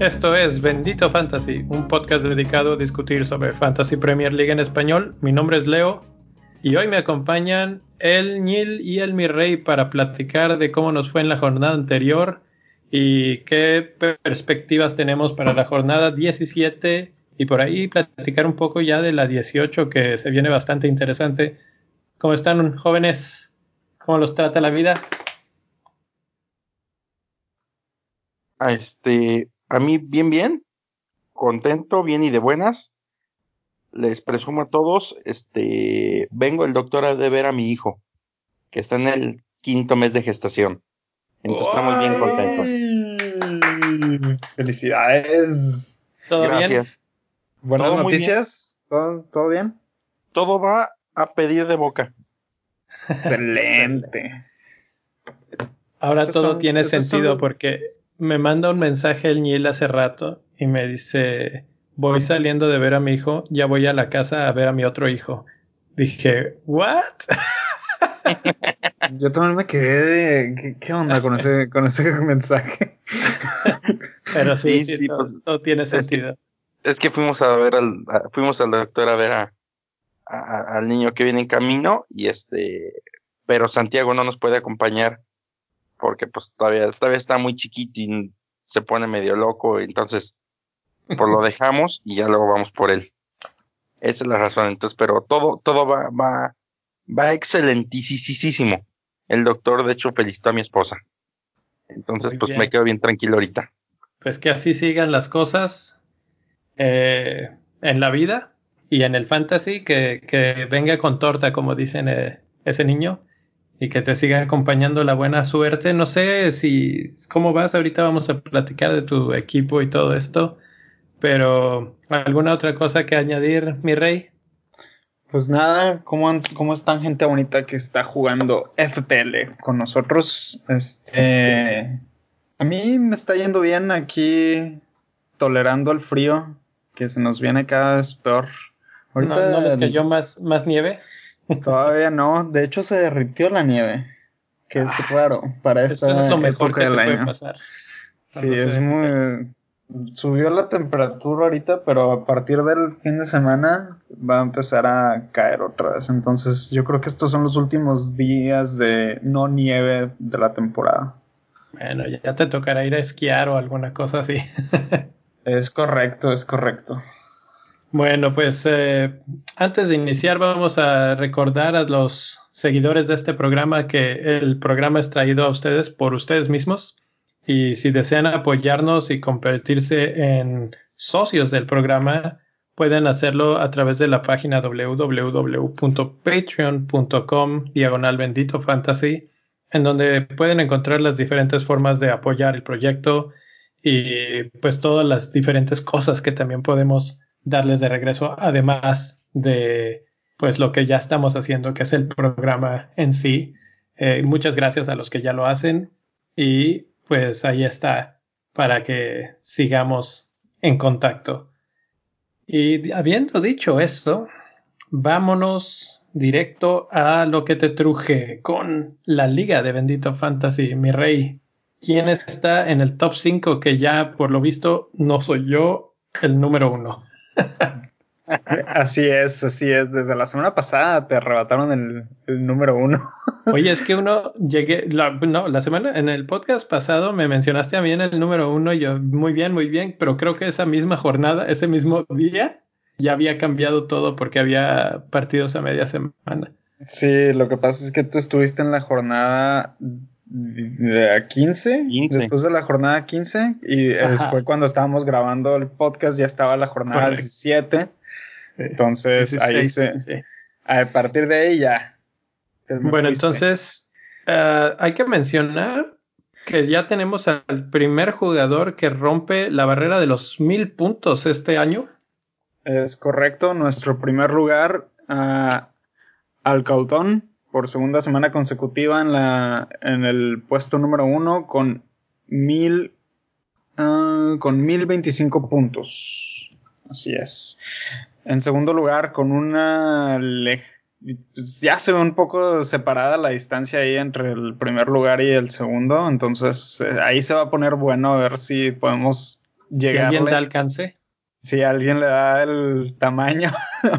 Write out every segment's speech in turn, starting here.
Esto es Bendito Fantasy, un podcast dedicado a discutir sobre Fantasy Premier League en español. Mi nombre es Leo y hoy me acompañan el Nil y el Mi Rey para platicar de cómo nos fue en la jornada anterior y qué perspectivas tenemos para la jornada 17 y por ahí platicar un poco ya de la 18 que se viene bastante interesante. ¿Cómo están jóvenes? ¿Cómo los trata la vida? A este, a mí bien bien, contento, bien y de buenas. Les presumo a todos, este, vengo el doctor a de ver a mi hijo, que está en el quinto mes de gestación. Entonces estamos bien contentos. Felicidades. ¿Todo Gracias. Buenas Todo muy noticias. ¿Todo, ¿Todo bien? Todo va a pedir de boca. Excelente. Ahora Esos todo son- tiene son sentido los- porque me manda un mensaje el Niel hace rato y me dice, voy saliendo de ver a mi hijo, ya voy a la casa a ver a mi otro hijo. Dije, ¿what? Yo también me quedé de. ¿Qué, qué onda con ese, con ese mensaje? Pero sí, Sí, sí, sí, todo, pues, todo tiene sentido. Es que fuimos a ver al, a- fuimos al doctor a ver a, a- al niño que viene en camino y este, pero Santiago no nos puede acompañar porque pues todavía, todavía está muy chiquito y se pone medio loco, entonces pues lo dejamos y ya luego vamos por él. Esa es la razón, entonces, pero todo, todo va, va, va excelentísimo. El doctor, de hecho, felicitó a mi esposa. Entonces, Muy pues bien. me quedo bien tranquilo ahorita. Pues que así sigan las cosas eh, en la vida y en el fantasy, que, que venga con torta, como dicen eh, ese niño, y que te siga acompañando la buena suerte. No sé si cómo vas, ahorita vamos a platicar de tu equipo y todo esto, pero ¿alguna otra cosa que añadir, mi rey? Pues nada, ¿cómo, ¿cómo están gente bonita que está jugando FPL con nosotros? Este, a mí me está yendo bien aquí, tolerando el frío, que se nos viene cada vez peor. ¿No, no les cayó más, más nieve? Todavía no, de hecho se derritió la nieve, que es raro para esta Eso Ah, es lo mejor época que te puede pasar. Sí, es muy... Subió la temperatura ahorita, pero a partir del fin de semana va a empezar a caer otra vez. Entonces yo creo que estos son los últimos días de no nieve de la temporada. Bueno, ya te tocará ir a esquiar o alguna cosa así. Es correcto, es correcto. Bueno, pues eh, antes de iniciar vamos a recordar a los seguidores de este programa que el programa es traído a ustedes por ustedes mismos y si desean apoyarnos y convertirse en socios del programa pueden hacerlo a través de la página www.patreon.com diagonal bendito fantasy en donde pueden encontrar las diferentes formas de apoyar el proyecto y pues todas las diferentes cosas que también podemos darles de regreso, además de pues lo que ya estamos haciendo, que es el programa en sí. Eh, muchas gracias a los que ya lo hacen y pues ahí está para que sigamos en contacto. Y habiendo dicho esto, vámonos directo a lo que te truje con la Liga de Bendito Fantasy, mi rey. ¿Quién está en el top 5 que ya por lo visto no soy yo el número uno? Así es, así es. Desde la semana pasada te arrebataron el, el número uno. Oye, es que uno llegué, la, no, la semana, en el podcast pasado me mencionaste a mí en el número uno, y yo, muy bien, muy bien, pero creo que esa misma jornada, ese mismo día, ya había cambiado todo porque había partidos a media semana. Sí, lo que pasa es que tú estuviste en la jornada de 15, 15. después de la jornada 15 y después cuando estábamos grabando el podcast ya estaba la jornada Correcto. 17. Entonces ahí 16, se, sí. a partir de ahí ya. Bueno, entonces eh, hay que mencionar que ya tenemos al primer jugador que rompe la barrera de los mil puntos este año. Es correcto, nuestro primer lugar a Alcautón por segunda semana consecutiva en la en el puesto número uno con mil ah, con mil veinticinco puntos. Así es. En segundo lugar, con una pues, ya se ve un poco separada la distancia ahí entre el primer lugar y el segundo, entonces eh, ahí se va a poner bueno a ver si podemos llegar. Si alguien da alcance. Si alguien le da el tamaño.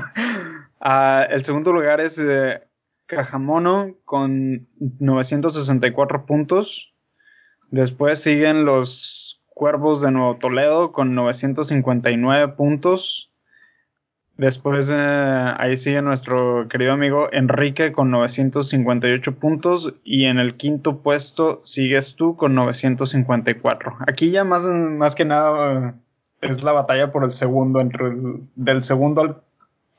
Ah, el segundo lugar es eh, Cajamono con 964 puntos. Después siguen los Cuervos de Nuevo Toledo con 959 puntos. Después eh, ahí sigue nuestro querido amigo Enrique con 958 puntos y en el quinto puesto sigues tú con 954. Aquí ya más, más que nada es la batalla por el segundo, entre del segundo al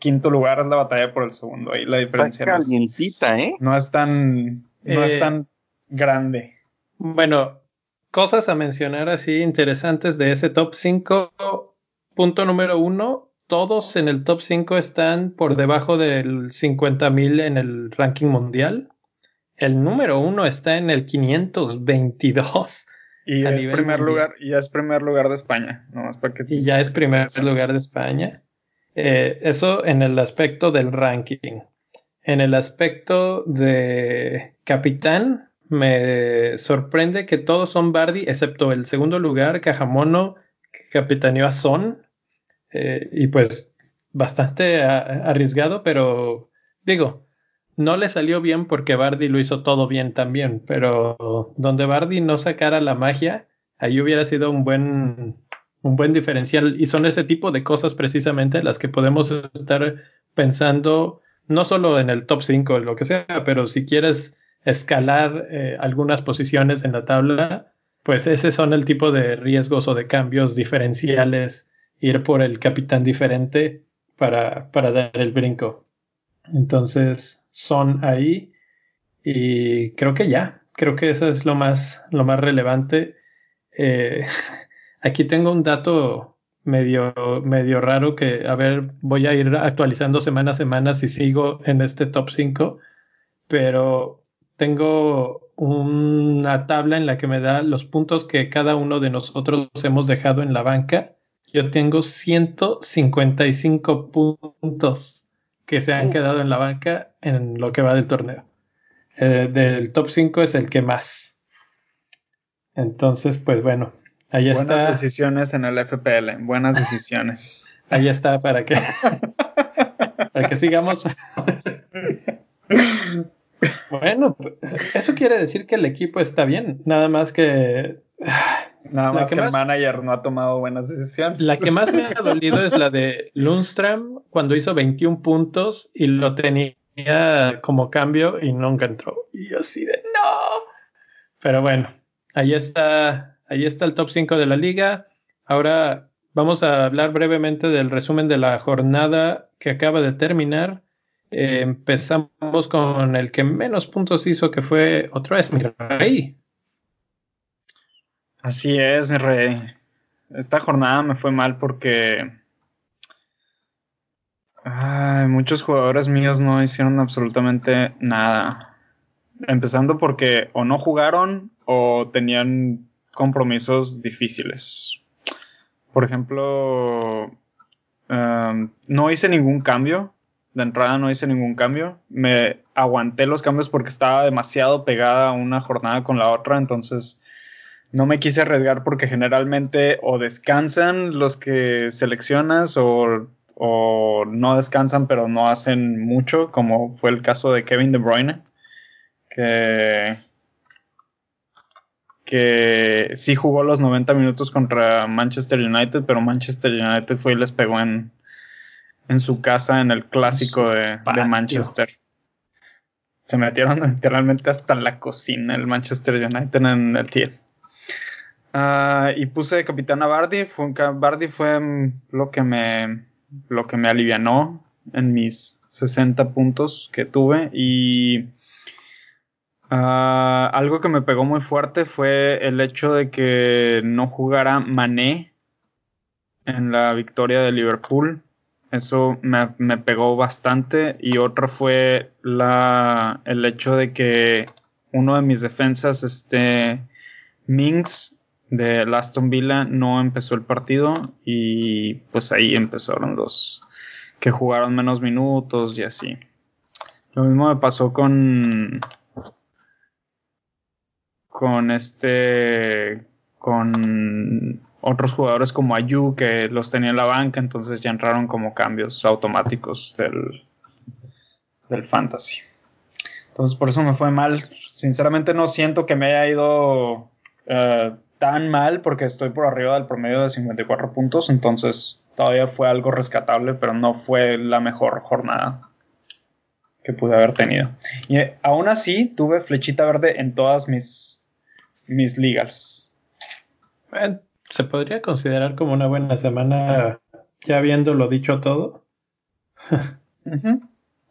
quinto lugar es la batalla por el segundo. Ahí la diferencia no es, ¿eh? no es tan, no es eh, tan grande. Bueno, cosas a mencionar así interesantes de ese top 5. Punto número uno, todos en el top 5 están por debajo del 50.000 en el ranking mundial. El número uno está en el 522. Y es primer lugar, y es primer lugar de España. Y ya es primer lugar de España. Eh, eso en el aspecto del ranking. En el aspecto de capitán, me sorprende que todos son Bardi, excepto el segundo lugar, Cajamono, capitaneó a Son. Eh, y pues bastante arriesgado, pero digo, no le salió bien porque Bardi lo hizo todo bien también, pero donde Bardi no sacara la magia, ahí hubiera sido un buen, un buen diferencial y son ese tipo de cosas precisamente las que podemos estar pensando no solo en el top 5 o lo que sea, pero si quieres escalar eh, algunas posiciones en la tabla, pues ese son el tipo de riesgos o de cambios diferenciales ir por el capitán diferente para, para dar el brinco. Entonces son ahí y creo que ya, creo que eso es lo más, lo más relevante. Eh, aquí tengo un dato medio, medio raro que, a ver, voy a ir actualizando semana a semana si sigo en este top 5, pero tengo una tabla en la que me da los puntos que cada uno de nosotros hemos dejado en la banca yo tengo 155 puntos que se han quedado en la banca en lo que va del torneo. Eh, del top 5 es el que más. Entonces, pues bueno, ahí está. Buenas decisiones en el FPL, buenas decisiones. ahí está para que, para que sigamos. bueno, pues, eso quiere decir que el equipo está bien, nada más que Nada más que, el manager no ha tomado buenas decisiones. La que más me ha dolido es la de Lundstrom cuando hizo 21 puntos y lo tenía como cambio y nunca entró. Y así de no. Pero bueno, ahí está, ahí está el top 5 de la liga. Ahora vamos a hablar brevemente del resumen de la jornada que acaba de terminar. Eh, empezamos con el que menos puntos hizo, que fue otra vez mi rey, Así es, mi rey. Esta jornada me fue mal porque muchos jugadores míos no hicieron absolutamente nada. Empezando porque o no jugaron o tenían compromisos difíciles. Por ejemplo, um, no hice ningún cambio. De entrada no hice ningún cambio. Me aguanté los cambios porque estaba demasiado pegada una jornada con la otra. Entonces no me quise arriesgar porque generalmente o descansan los que seleccionas o, no descansan pero no hacen mucho, como fue el caso de Kevin De Bruyne, que, que sí jugó los 90 minutos contra Manchester United, pero Manchester United fue y les pegó en, en su casa en el clásico de, de Manchester. Se metieron literalmente hasta la cocina el Manchester United en el tiempo. Ah, y puse capitán a Bardi. Fue, Bardi fue mm, lo que me lo que me alivianó en mis 60 puntos que tuve. Y ah, algo que me pegó muy fuerte fue el hecho de que no jugara Mané en la victoria de Liverpool. Eso me, me pegó bastante. Y otra fue la, el hecho de que uno de mis defensas, este Minx, de Aston Villa no empezó el partido y pues ahí empezaron los que jugaron menos minutos y así. Lo mismo me pasó con con este con otros jugadores como Ayu que los tenía en la banca, entonces ya entraron como cambios automáticos del, del fantasy. Entonces por eso me fue mal. Sinceramente no siento que me haya ido eh, tan mal porque estoy por arriba del promedio de 54 puntos, entonces todavía fue algo rescatable, pero no fue la mejor jornada que pude haber tenido. Y eh, aún así tuve flechita verde en todas mis, mis ligas. se podría considerar como una buena semana ya habiéndolo dicho todo.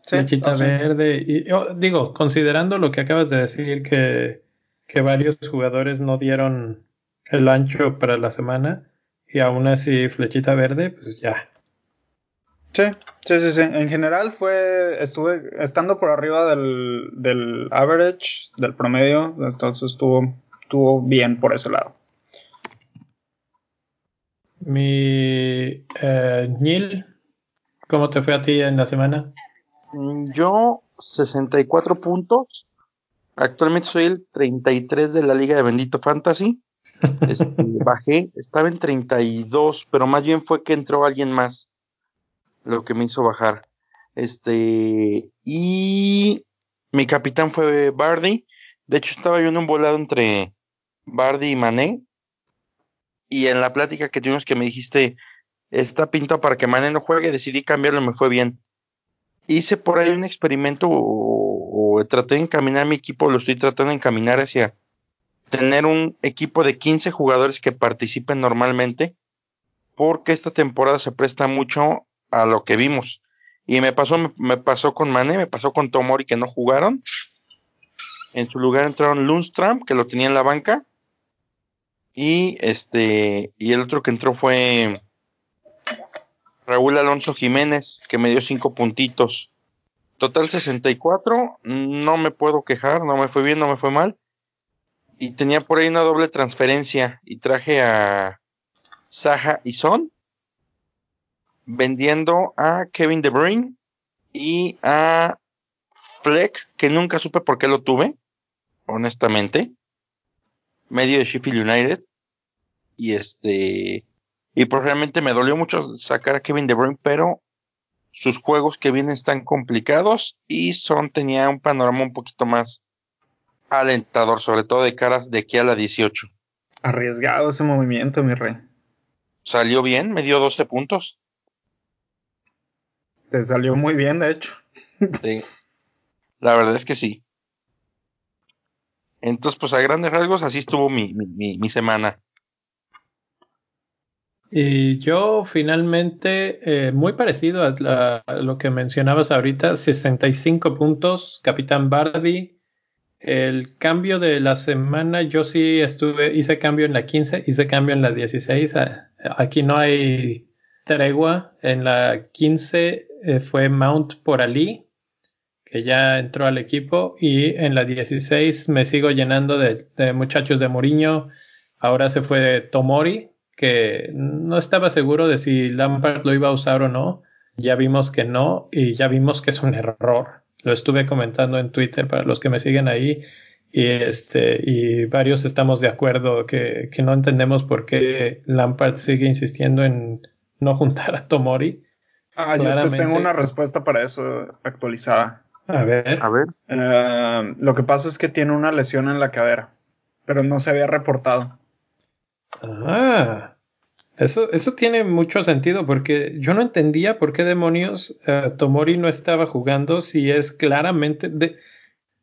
flechita verde. Y, oh, digo, considerando lo que acabas de decir, que, que varios jugadores no dieron el ancho para la semana y aún así flechita verde, pues ya, Sí, sí, sí, sí. En general fue, estuve estando por arriba del, del average, del promedio, entonces estuvo, estuvo bien por ese lado. Mi eh, Neil, ¿cómo te fue a ti en la semana? Mm, yo, 64 puntos. Actualmente soy el 33 de la Liga de Bendito Fantasy. Este, bajé, estaba en 32, pero más bien fue que entró alguien más lo que me hizo bajar. Este, y mi capitán fue Bardi. De hecho, estaba yo en un volado entre Bardi y Mané. Y en la plática que tuvimos que me dijiste, está pintado para que Mané no juegue, decidí cambiarlo y me fue bien. Hice por ahí un experimento o, traté de encaminar mi equipo, lo estoy tratando de encaminar hacia tener un equipo de 15 jugadores que participen normalmente, porque esta temporada se presta mucho a lo que vimos. Y me pasó, me, pasó con Mané, me pasó con Tomori que no jugaron. En su lugar entraron Lundstrom, que lo tenía en la banca. Y este, y el otro que entró fue Raúl Alonso Jiménez, que me dio cinco puntitos. Total 64, no me puedo quejar, no me fue bien, no me fue mal. Y tenía por ahí una doble transferencia y traje a Saja y Son vendiendo a Kevin De Bruyne y a Fleck, que nunca supe por qué lo tuve, honestamente. Medio de Sheffield United. Y este. Y pues realmente me dolió mucho sacar a Kevin De Bruyne, pero sus juegos que vienen están complicados y Son tenía un panorama un poquito más alentador, sobre todo de caras de aquí a la 18. Arriesgado ese movimiento, mi rey. Salió bien, me dio 12 puntos. Te salió muy bien, de hecho. Sí. La verdad es que sí. Entonces, pues a grandes rasgos, así estuvo mi, mi, semana. Y yo finalmente, eh, muy parecido a, lo que mencionabas ahorita, 65 puntos, Capitán Bardi. El cambio de la semana, yo sí estuve, hice cambio en la 15, hice cambio en la 16. Aquí no hay tregua. En la 15 eh, fue Mount por Ali, que ya entró al equipo, y en la 16 me sigo llenando de, muchachos de Mourinho. Ahora se fue Tomori, que no estaba seguro de si Lampard lo iba a usar o no. Ya vimos que no, y ya vimos que es un error. Lo estuve comentando en Twitter para los que me siguen ahí. Y este, y varios estamos de acuerdo que, que no entendemos por qué Lampard sigue insistiendo en no juntar a Tomori Ah, yo te tengo una respuesta para eso actualizada. A ver. A ver. Eh, lo que pasa es que tiene una lesión en la cadera, pero no se había reportado. Ah, eso, eso tiene mucho sentido porque yo no entendía por qué demonios eh, Tomori no estaba jugando si es claramente de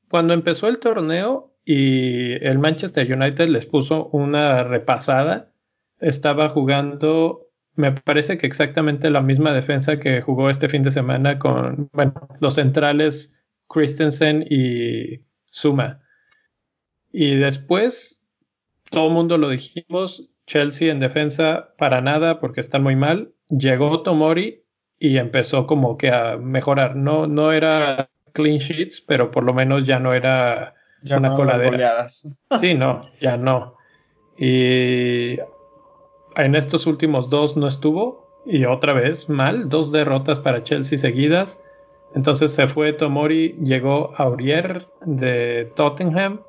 cuando empezó el torneo y el Manchester United les puso una repasada, estaba jugando me parece que exactamente la misma defensa que jugó este fin de semana con, bueno, los centrales Christensen y Suma. Y después, todo el mundo lo dijimos, Chelsea en defensa para nada porque están muy mal. Llegó Tomori y empezó como que a mejorar. No, no era clean sheets, pero por lo menos ya no era ya una coladera. Sí, no, ya no. Y en estos últimos dos no estuvo y otra vez mal, dos derrotas para Chelsea seguidas. Entonces se fue Tomori, llegó Aurier de Tottenham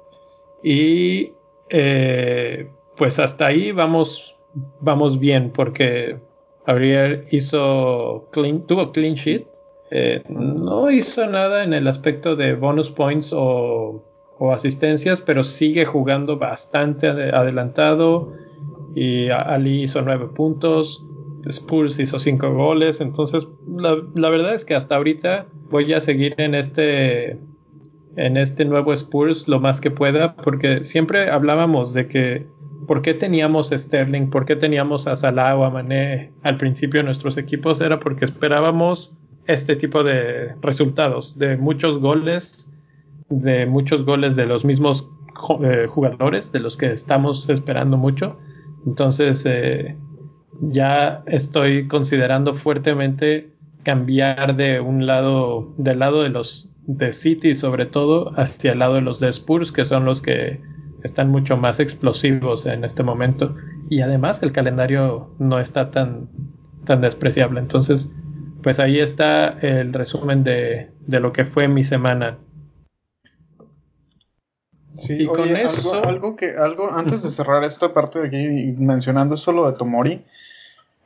y eh, pues hasta ahí vamos, vamos bien porque Aurier hizo clean, tuvo clean sheet, eh, no hizo nada en el aspecto de bonus points o, o asistencias, pero sigue jugando bastante adelantado y Ali hizo nueve puntos. Spurs hizo cinco goles, entonces la, verdad es que hasta ahorita voy a seguir en este en este nuevo Spurs lo más que pueda, porque siempre hablábamos de que por qué teníamos a Sterling, por qué teníamos a Salah o a Mané al principio de nuestros equipos, era porque esperábamos este tipo de resultados, de muchos goles, de muchos goles de los mismos eh, jugadores, de los que estamos esperando mucho. Entonces, eh, ya estoy considerando fuertemente cambiar de un lado, del lado de los de City sobre todo, hacia el lado de los de Spurs, que son los que están mucho más explosivos en este momento. Y además el calendario no está tan, tan despreciable. Entonces, pues ahí está el resumen de, de lo que fue mi semana. Sí, y con eso... algo, que, algo, antes de cerrar esto, aparte de aquí mencionando solo de Tomori,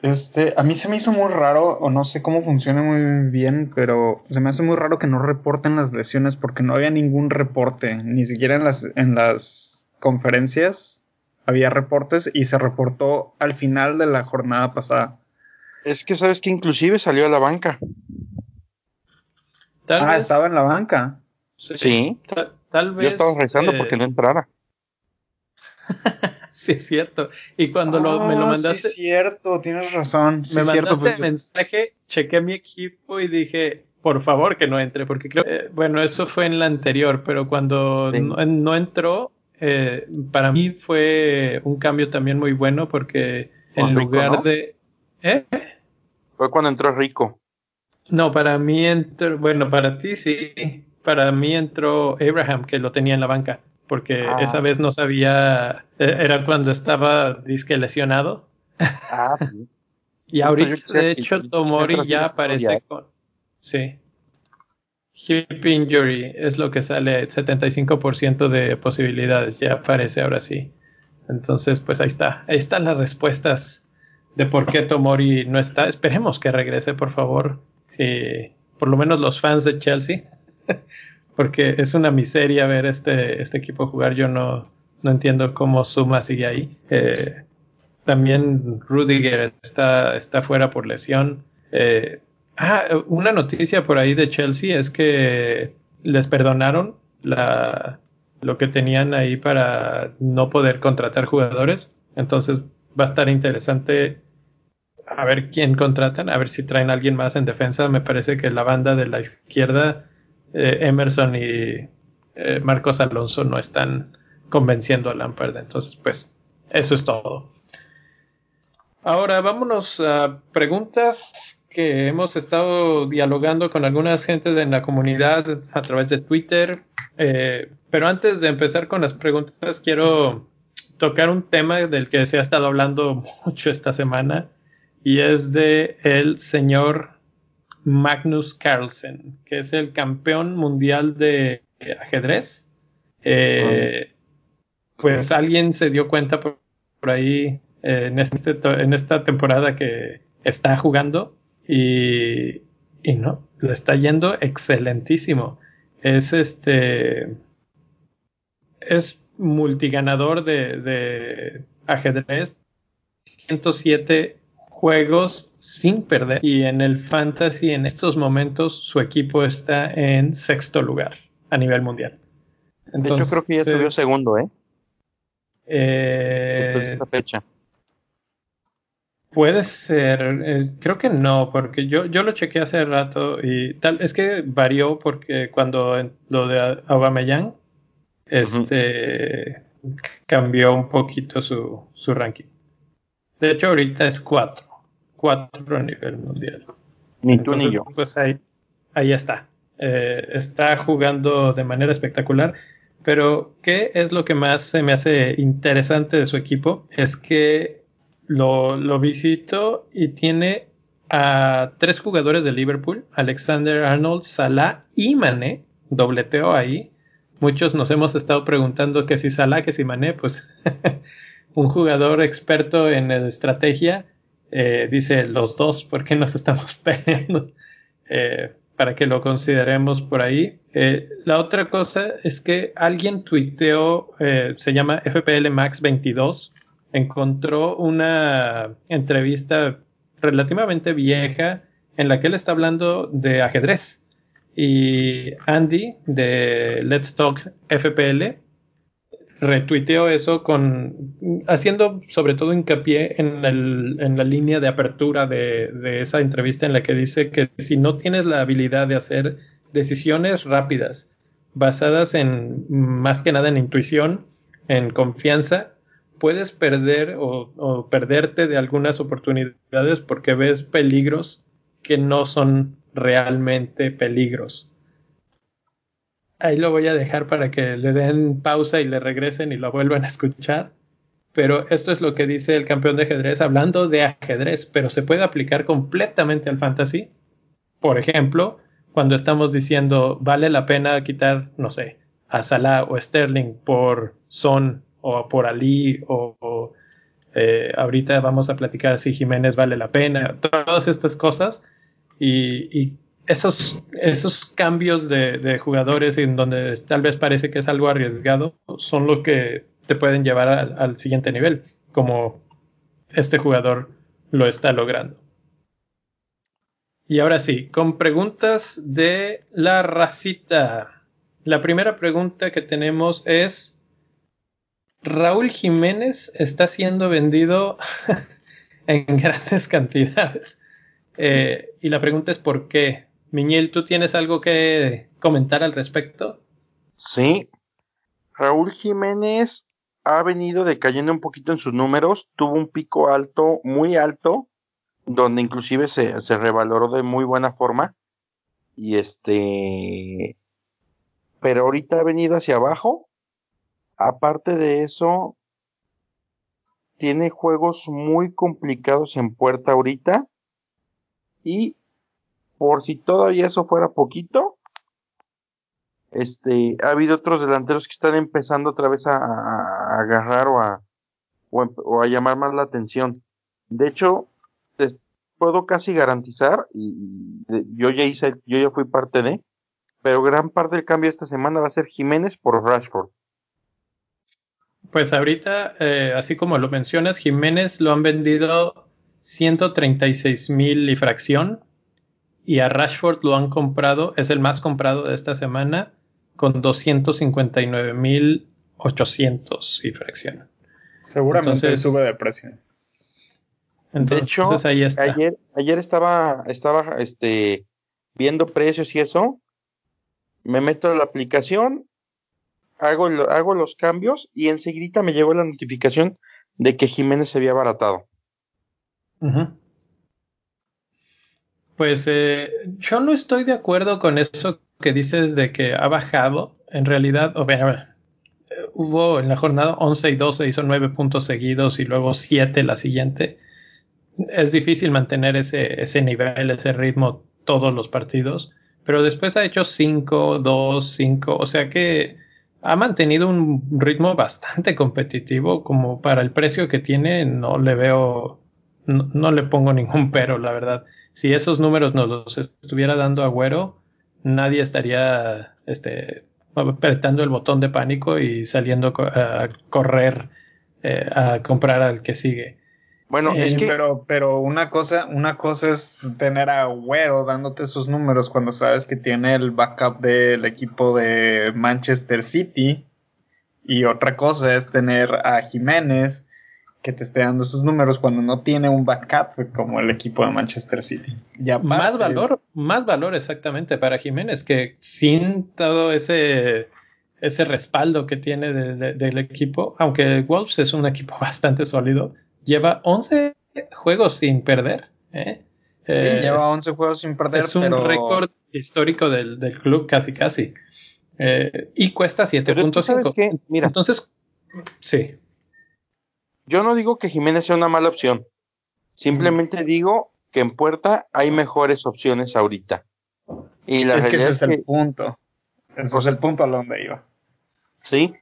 este, a mí se me hizo muy raro, o no sé cómo funciona muy bien, pero se me hace muy raro que no reporten las lesiones porque no había ningún reporte, ni siquiera en las, en las conferencias había reportes y se reportó al final de la jornada pasada. Es que sabes que inclusive salió a la banca. ah, estaba en la banca. Sí. Tal, vez. Yo estaba rezando porque no entrara. sí, es cierto. Y cuando lo, me lo ah, mandaste. Sí, es cierto, tienes razón. me mandaste el mensaje, chequé mi equipo y dije, por favor que no entre, porque creo. Eh, bueno, eso fue en la anterior, pero cuando no, entró, eh, para mí fue un cambio también muy bueno porque en lugar de. ¿Eh? Fue cuando entró Rico. No, para mí entró. Bueno, para ti sí. Para mí entró Abraham, que lo tenía en la banca porque ah. esa vez no sabía, e, era cuando estaba disque lesionado. Ah, sí. y ahorita, de hecho, Tomori ya aparece con, sí. Hip injury es lo que sale, 75% de posibilidades, ya aparece ahora sí. Entonces, pues ahí está, ahí están las respuestas de por qué Tomori no está. Esperemos que regrese, por favor. Si por lo menos los fans de Chelsea porque es una miseria ver este, este equipo jugar. Yo no, no entiendo cómo Suma sigue ahí. Eh, también Rudiger está, está fuera por lesión. Eh, ah, una noticia por ahí de Chelsea es que les perdonaron lo que tenían ahí para no poder contratar jugadores. Entonces va a estar interesante a ver quién contratan, a ver si traen a alguien más en defensa. Me parece que la banda de la izquierda eh, Emerson y eh, Marcos Alonso no están convenciendo a Lampard. Entonces, pues, eso es todo. Ahora vámonos a preguntas que hemos estado dialogando con algunas gentes en la comunidad a través de Twitter. Eh, pero antes de empezar con las preguntas, quiero tocar un tema del que se ha estado hablando mucho esta semana y es de el señor Magnus Carlsen, que es el campeón mundial de ajedrez. Eh, pues alguien se dio cuenta por, ahí eh, en, este, en esta temporada que está jugando y, y no, le está yendo excelentísimo. Es este, es multiganador de, de ajedrez, 107 juegos sin perder. Y en el fantasy, en estos momentos, su equipo está en sexto lugar a nivel mundial. Entonces, de hecho, creo que ya subió segundo, ¿eh? eh esta fecha. Puede ser, eh, creo que no, porque yo, yo lo chequeé hace rato y tal, es que varió porque cuando lo de Aubameyang, este, cambió un poquito su, su ranking. De hecho, ahorita es cuatro cuatro a nivel mundial. Ni tú ni yo. Pues ahí, ahí está. Eh, está jugando de manera espectacular. Pero, ¿qué es lo que más se me hace interesante de su equipo? Es que lo, lo visito y tiene a tres jugadores de Liverpool, Alexander Arnold, Salah y Mané, dobleteo ahí. Muchos nos hemos estado preguntando que si Salah, que si Mané, pues un jugador experto en estrategia eh, dice los dos, porque nos estamos peleando? Eh, para que lo consideremos por ahí. Eh, la otra cosa es que alguien tuiteó, se llama FPL Max 22, encontró una entrevista relativamente vieja en la que él está hablando de ajedrez. Y Andy de Let's Talk FPL retuiteó eso con haciendo sobre todo hincapié en, el, en la línea de apertura de, esa entrevista en la que dice que si no tienes la habilidad de hacer decisiones rápidas basadas en más que nada en intuición, en confianza, puedes perder o perderte de algunas oportunidades porque ves peligros que no son realmente peligros ahí lo voy a dejar para que le den pausa y le regresen y lo vuelvan a escuchar. Pero esto es lo que dice el campeón de ajedrez hablando de ajedrez, pero se puede aplicar completamente al fantasy. Por ejemplo, cuando estamos diciendo vale la pena quitar, no sé, a Salah o Sterling por Son o por Ali o, eh, ahorita vamos a platicar si Jiménez vale la pena, todas estas cosas y, y esos, esos cambios de, jugadores en donde tal vez parece que es algo arriesgado son lo que te pueden llevar al, siguiente nivel, como este jugador lo está logrando. Y ahora sí, con preguntas de la racita. La primera pregunta que tenemos es, Raúl Jiménez está siendo vendido en grandes cantidades. Eh, y la pregunta es por qué. Miñel, ¿tú tienes algo que comentar al respecto? Sí. Raúl Jiménez ha venido decayendo un poquito en sus números. Tuvo un pico alto, muy alto, donde inclusive se, se revaloró de muy buena forma. Y este. Pero ahorita ha venido hacia abajo. Aparte de eso, tiene juegos muy complicados en puerta ahorita. Y por si todavía eso fuera poquito, este, ha habido otros delanteros que están empezando otra vez a, agarrar o a, o, a llamar más la atención. De hecho, les puedo casi garantizar, y, yo ya hice, yo ya fui parte de, pero gran parte del cambio esta semana va a ser Jiménez por Rashford. Pues ahorita, eh, así como lo mencionas, Jiménez lo han vendido 136 mil y fracción y a Rashford lo han comprado, es el más comprado de esta semana, con 259.800 y fracción. Seguramente sube de precio. Entonces, de hecho, ahí está. Ayer, ayer estaba, estaba este, viendo precios y eso. Me meto a la aplicación, hago, hago los cambios y enseguida me llegó la notificación de que Jiménez se había abaratado. Pues eh, yo no estoy de acuerdo con eso que dices de que ha bajado. En realidad, o sea, hubo en la jornada 11 y 12, hizo 9 puntos seguidos y luego 7 la siguiente. Es difícil mantener ese, nivel, ese ritmo todos los partidos, pero después ha hecho 5, 2, 5, o sea que ha mantenido un ritmo bastante competitivo como para el precio que tiene, no le veo, no le pongo ningún pero, la verdad si esos números nos los estuviera dando Agüero, nadie estaría este, apretando el botón de pánico y saliendo a correr eh, a comprar al que sigue. Bueno, es que... pero, pero una cosa, una cosa es tener a Agüero dándote esos números cuando sabes que tiene el backup del equipo de Manchester City. Y otra cosa es tener a Jiménez que te esté dando esos números cuando no tiene un backup como el equipo de Manchester City. Ya más valor, más valor exactamente para Jiménez, que sin todo ese, ese respaldo que tiene del equipo, aunque Wolves es un equipo bastante sólido, lleva 11 juegos sin perder. ¿eh? Sí, lleva 11 juegos sin perder. Es un récord histórico del, club, casi casi. Eh, y cuesta 7.5. Mira. Entonces, sí. Yo no digo que Jiménez sea una mala opción. Simplemente digo que en puerta hay mejores opciones ahorita. Y la es que ese es, el punto. Ese pues, es el punto a donde iba. Sí,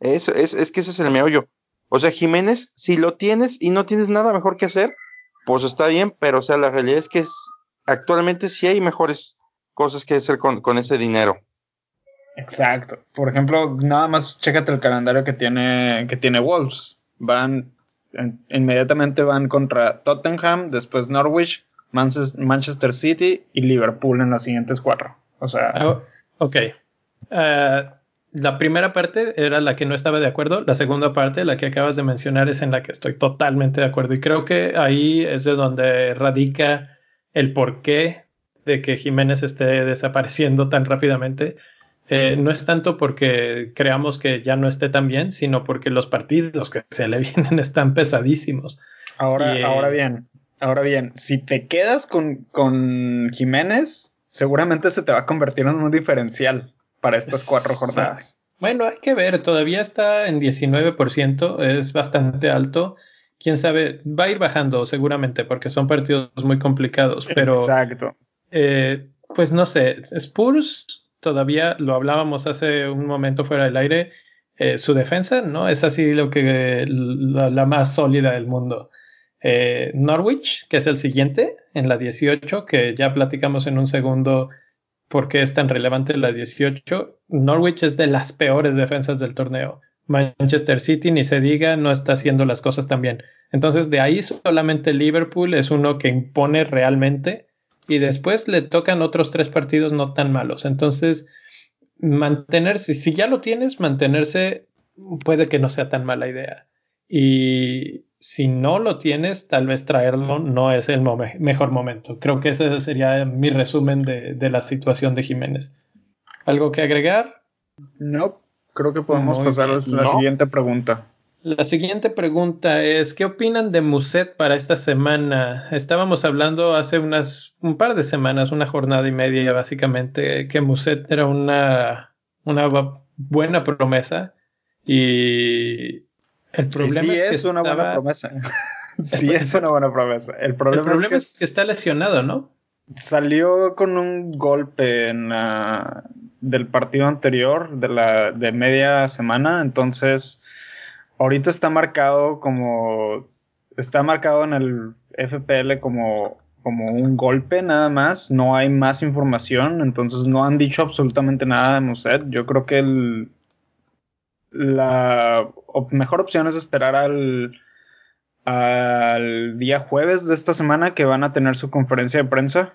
es, es, es que ese es el meollo. O sea, Jiménez, si lo tienes y no tienes nada mejor que hacer, pues está bien, pero o sea, la realidad es que es, actualmente sí hay mejores cosas que hacer con, con ese dinero. Exacto. Por ejemplo, nada más chécate el calendario que tiene, que tiene Wolves. Van, inmediatamente van contra Tottenham, después Norwich, Manchester City y Liverpool en las siguientes cuatro. O sea. Oh, ok. Uh, la primera parte era la que no estaba de acuerdo. La segunda parte, la que acabas de mencionar, es en la que estoy totalmente de acuerdo. Y creo que ahí es de donde radica el porqué de que Jiménez esté desapareciendo tan rápidamente. Eh, no es tanto porque creamos que ya no esté tan bien, sino porque los partidos que se le vienen están pesadísimos. Ahora, eh, ahora bien, ahora bien, si te quedas con, con Jiménez, seguramente se te va a convertir en un diferencial para estas cuatro jornadas. Bueno, hay que ver, todavía está en 19%, es bastante alto. Quién sabe, va a ir bajando seguramente porque son partidos muy complicados, pero. Exacto. Eh, pues no sé, Spurs todavía lo hablábamos hace un momento fuera del aire. Eh, su defensa no es así lo que la, más sólida del mundo. Eh, Norwich, que es el siguiente en la 18, que ya platicamos en un segundo por qué es tan relevante la 18. Norwich es de las peores defensas del torneo. Manchester City, ni se diga, no está haciendo las cosas tan bien. Entonces, de ahí solamente Liverpool es uno que impone realmente y después le tocan otros tres partidos no tan malos. Entonces, mantenerse, si ya lo tienes, mantenerse puede que no sea tan mala idea. Y si no lo tienes, tal vez traerlo no es el mejor momento. Creo que ese sería mi resumen de, la situación de Jiménez. ¿Algo que agregar? No, creo que podemos pasar a la siguiente pregunta. La siguiente pregunta es, ¿qué opinan de Muset para esta semana? Estábamos hablando hace unas, un par de semanas, una jornada y media básicamente, que Muset era una, una buena promesa y el problema es, que es una buena promesa. sí, es una buena promesa. El problema, es, que está lesionado, ¿no? Salió con un golpe en del partido anterior, de la de media semana, entonces ahorita está marcado como. Está marcado en el FPL como, como un golpe nada más. No hay más información. Entonces no han dicho absolutamente nada de Muset. Yo creo que el, la mejor opción es esperar al, al día jueves de esta semana que van a tener su conferencia de prensa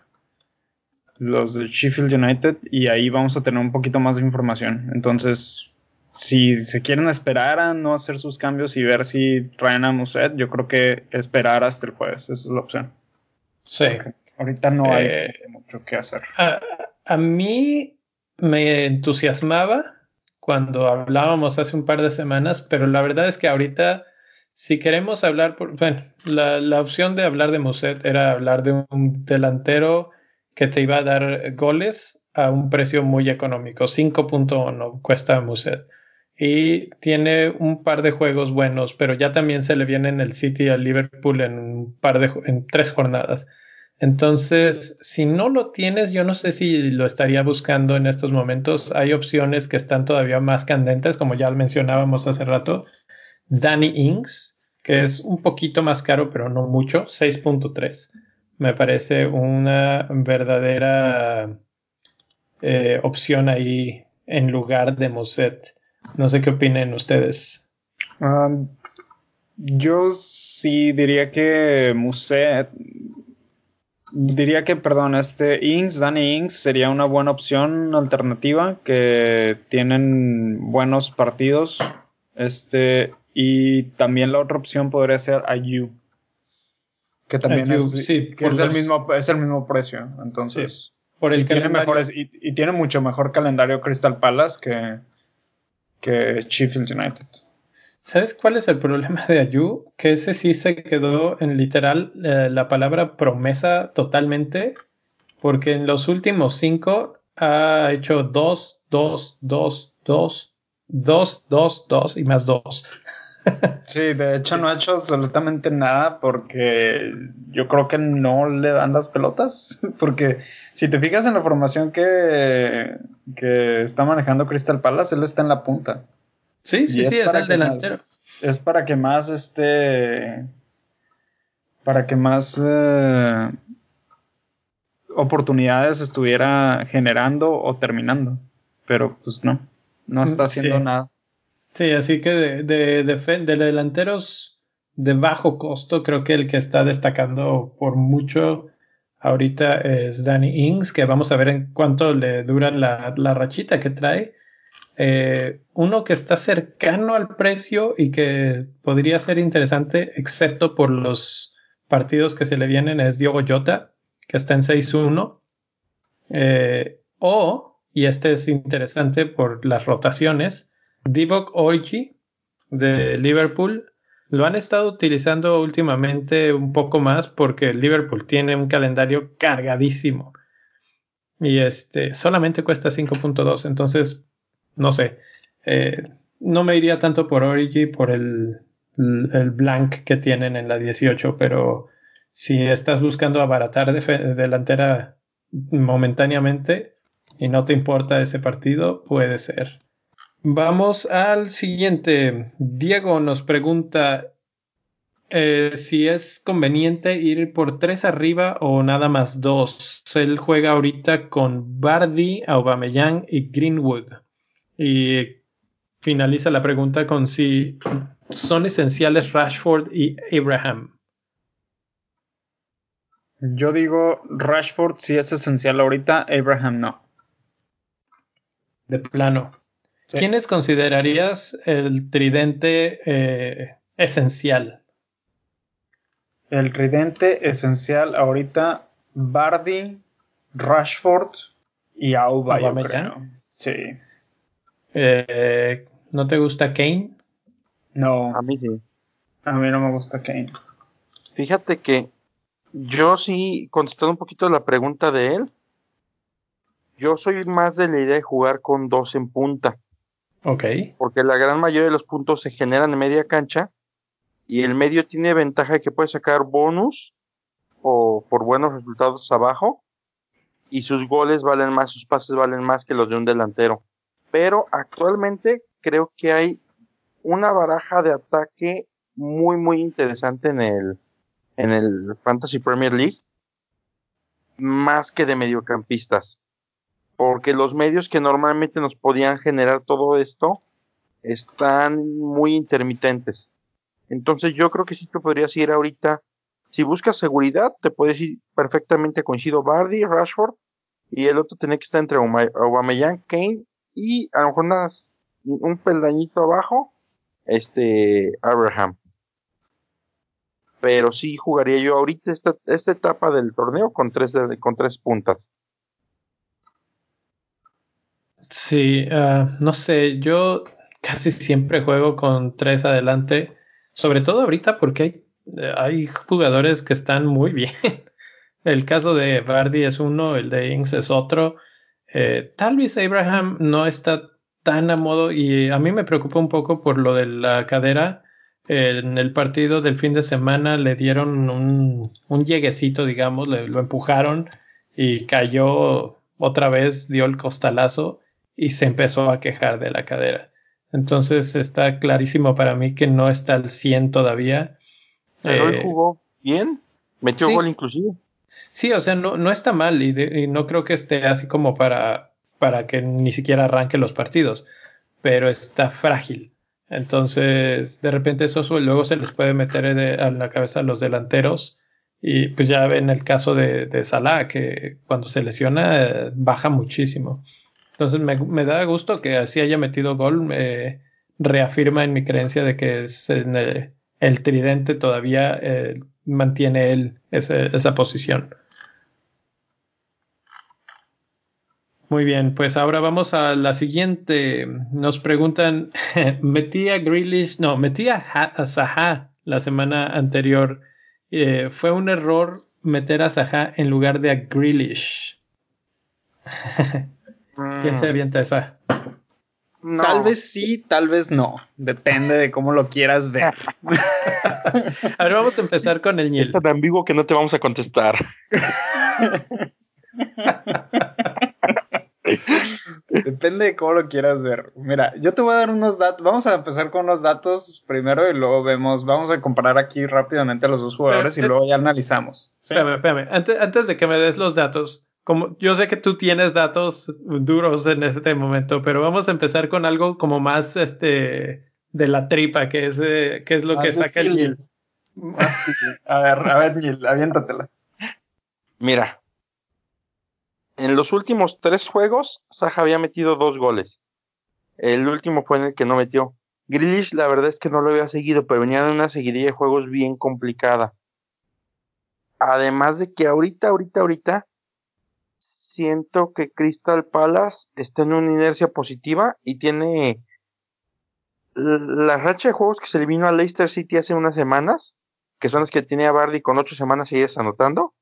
los de Sheffield United y ahí vamos a tener un poquito más de información. Entonces, si se quieren esperar a no hacer sus cambios y ver si traen a Muset, yo creo que esperar hasta el jueves, esa es la opción. Sí. ahorita no hay eh, mucho que hacer. A, mí me entusiasmaba cuando hablábamos hace un par de semanas, pero la verdad es que ahorita, si queremos hablar, por, bueno, la, la opción de hablar de Muset era hablar de un delantero que te iba a dar goles a un precio muy económico, 5.1 cuesta Muset y tiene un par de juegos buenos, pero ya también se le viene el City al Liverpool en un par de en tres jornadas. Entonces, si no lo tienes, yo no sé si lo estaría buscando en estos momentos. Hay opciones que están todavía más candentes, como ya mencionábamos hace rato. Danny Ings, que es un poquito más caro, pero no mucho, 6.3. Me parece una verdadera eh, opción ahí en lugar de Moset. No sé qué opinen ustedes. Um, yo sí diría que Muset. Diría que, perdón, este Inks, Danny Inks sería una buena opción alternativa que tienen buenos partidos. Este, y también la otra opción podría ser Ayu. Que también es, sí, que es, el mismo, es el mismo precio. Entonces, por el tiene mejores, y, tiene mucho mejor calendario Crystal Palace que, que Sheffield United. ¿Sabes cuál es el problema de Ayu? Que ese sí se quedó en literal eh, la palabra promesa totalmente, porque en los últimos cinco ha hecho dos, dos, dos, dos, dos, dos, dos y más dos. Sí, de hecho no ha hecho absolutamente nada porque yo creo que no le dan las pelotas. Porque si te fijas en la formación que, que está manejando Crystal Palace, él está en la punta. Sí, sí, sí, es el delantero. es para que más este. Para que más eh, oportunidades estuviera generando o terminando. Pero pues no, no está haciendo nada. Sí, así que de, de, de, delanteros de bajo costo, creo que el que está destacando por mucho ahorita es Danny Ings, que vamos a ver en cuánto le dura la, la rachita que trae. Eh, uno que está cercano al precio y que podría ser interesante, excepto por los partidos que se le vienen, es Diogo Jota, que está en 6-1. Eh, o, y este es interesante por las rotaciones, Divock Orji de Liverpool. Lo han estado utilizando últimamente un poco más porque Liverpool tiene un calendario cargadísimo. Y este solamente cuesta 5.2 entonces no sé. Eh, no me iría tanto por Origi por el, el, blank que tienen en la 18 pero si estás buscando abaratar de delantera momentáneamente y no te importa ese partido puede ser Vamos al siguiente. Diego nos pregunta eh, si es conveniente ir por tres arriba o nada más dos. Él juega ahorita con Bardi, Aubameyang y Greenwood. Y finaliza la pregunta con si son esenciales Rashford y Abraham. Yo digo Rashford si es esencial ahorita, Abraham no. De plano. ¿Quiénes considerarías el tridente eh, esencial? El tridente esencial ahorita, Bardi, Rashford y Auba, yo creo. Sí. Eh, ¿No te gusta Kane? No. A mí sí. A mí no me gusta Kane. Fíjate que yo sí, contestando un poquito la pregunta de él, yo soy más de la idea de jugar con dos en punta. Porque la gran mayoría de los puntos se generan en media cancha y el medio tiene ventaja de que puede sacar bonus o por buenos resultados abajo y sus goles valen más, sus pases valen más que los de un delantero. Pero actualmente creo que hay una baraja de ataque muy muy interesante en el en el Fantasy Premier League más que de mediocampistas porque los medios que normalmente nos podían generar todo esto están muy intermitentes. Entonces yo creo que sí te podrías ir ahorita, si buscas seguridad, te puedes ir perfectamente coincido Bardi, Rashford, y el otro tiene que estar entre Aubameyang, Kane, y a lo mejor un peldañito abajo, este, Abraham. Pero sí jugaría yo ahorita esta, esta etapa del torneo con tres, con tres puntas. Sí, ah, no sé, yo casi siempre juego con tres adelante, sobre todo ahorita porque hay, eh, hay jugadores que están muy bien. El caso de Bardi es uno, el de Ings es otro. Eh, tal vez Abraham no está tan a modo y a mí me preocupa un poco por lo de la cadera. en el partido del fin de semana le dieron un, un lleguecito, digamos, le, lo empujaron y cayó otra vez, dio el costalazo y se empezó a quejar de la cadera. Entonces está clarísimo para mí que no está al 100 todavía. Pero él eh, jugó bien, metió gol inclusive. Sí, o sea, no, no está mal y, no creo que esté así como para, para que ni siquiera arranque los partidos, pero está frágil. Entonces, de repente eso luego se les puede meter a la cabeza a los delanteros. Y pues ya ven el caso de, de Salah, que cuando se lesiona eh, baja muchísimo. Entonces me, da gusto que así haya metido gol, me reafirma en mi creencia de que el, tridente todavía eh, mantiene él esa posición. Muy bien, pues ahora vamos a la siguiente. Nos preguntan, metí a Grealish, no, metí a, Zaha la semana anterior. Eh, fue un error meter a Zaha en lugar de a Grealish. ¿Quién se avienta esa? Tal vez sí, tal vez no. Depende de cómo lo quieras ver. a ver, vamos a empezar con el Niel. Es tan ambiguo que no te vamos a contestar. Depende de cómo lo quieras ver. Mira, yo te voy a dar unos datos. Vamos a empezar con unos datos primero y luego vemos. Vamos a comparar aquí rápidamente a los dos jugadores y luego ya analizamos. Espérame, espérame. Antes, antes de que me des los datos, como yo sé que tú tienes datos duros en este momento, pero vamos a empezar con algo como más este de la tripa, que es, eh, que es lo que saca el Gil. A ver, a ver, Gil, aviéntatela. Mira, en los últimos tres juegos, Saja había metido dos goles. El último fue en el que no metió. Grealish, la verdad es que no lo había seguido, pero venía de una seguidilla de juegos bien complicada. Además de que ahorita, ahorita, ahorita, siento que Crystal Palace está en una inercia positiva y tiene la racha de juegos que se le vino a Leicester City hace unas semanas, que son las que tiene a Bardi con ocho semanas y seguidas anotando,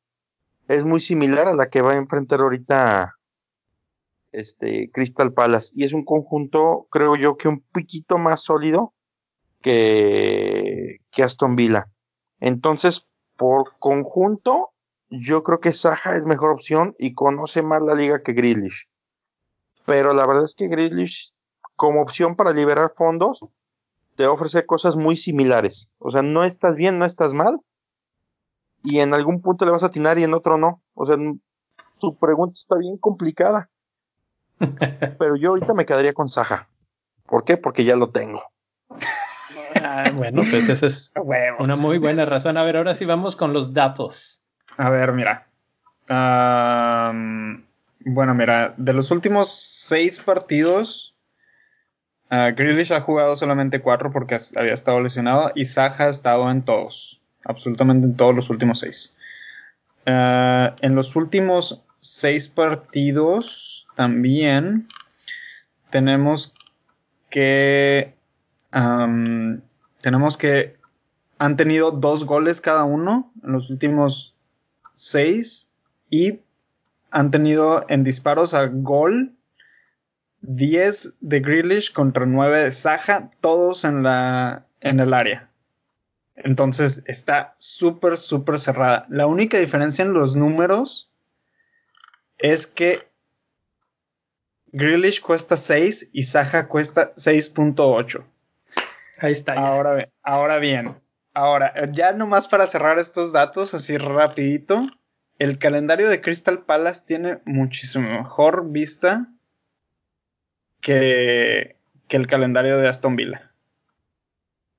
es muy similar a la que va a enfrentar ahorita este Crystal Palace y es un conjunto, creo yo, que un poquito más sólido que, que Aston Villa. Entonces, por conjunto, yo creo que Saja es mejor opción y conoce más la liga que Grealish. Pero la verdad es que Grealish, como opción para liberar fondos, te ofrece cosas muy similares. O sea, no estás bien, no estás mal. Y en algún punto le vas a atinar y en otro no. O sea, tu pregunta está bien complicada. Pero yo ahorita me quedaría con Saja. ¿Por qué? Porque ya lo tengo. Ah, bueno, pues esa es una muy buena razón. A ver, ahora sí vamos con los datos. A ver, mira. bueno, mira, de los últimos seis partidos, uh, ha jugado solamente cuatro porque había estado lesionado y Saja ha estado en todos, absolutamente en todos los últimos seis. Ah, en los últimos seis partidos también tenemos que tenemos que han tenido dos goles cada uno en los últimos 6 y han tenido en disparos a gol 10 de Grealish contra 9 de Saja, todos en, la, en el área. Entonces está súper, súper cerrada. La única diferencia en los números es que Grealish cuesta 6 y Saja cuesta 6.8. Ahí está. Ahora, ahora bien, Ahora, ya nomás para cerrar estos datos así rapidito, el calendario de Crystal Palace tiene muchísimo mejor vista que, que el calendario de Aston Villa.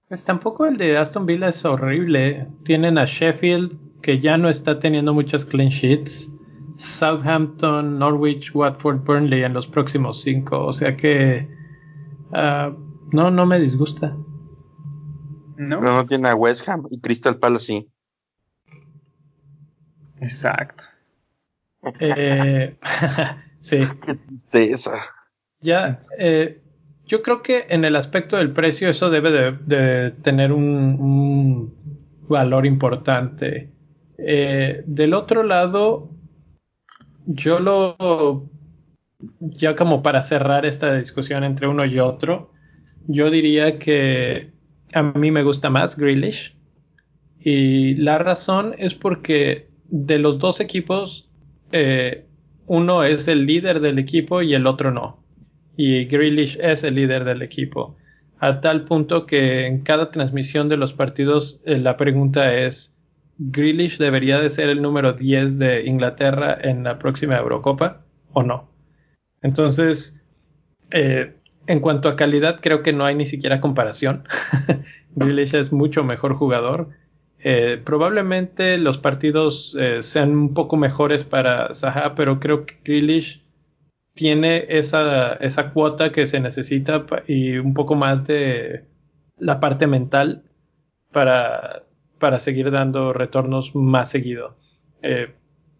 Pues tampoco el de Aston Villa es horrible. Tienen a Sheffield, que ya no está teniendo muchas clean sheets. Southampton, Norwich, Watford, Burnley en los próximos cinco. O sea que ah, no, no me disgusta. ¿No? Pero no tiene a West Ham y Crystal Palace sí. Exacto. Eh, sí. Qué tristeza. Ya, eh, yo creo que en el aspecto del precio eso debe de, tener un, valor importante. Eh, del otro lado, yo lo, ya como para cerrar esta discusión entre uno y otro, yo diría que a mí me gusta más Grealish. Y la razón es porque de los dos equipos, eh, uno es el líder del equipo y el otro no. Y Grealish es el líder del equipo. A tal punto que en cada transmisión de los partidos eh, la pregunta es, ¿Grealish debería de ser el número 10 de Inglaterra en la próxima Eurocopa o no? Entonces, eh, en cuanto a calidad, creo que no hay ni siquiera comparación. Grealish es mucho mejor jugador. Eh, probablemente los partidos eh, sean un poco mejores para Zaha, pero creo que Grealish tiene esa, esa cuota que se necesita y un poco más de la parte mental para, para seguir dando retornos más seguido. Eh,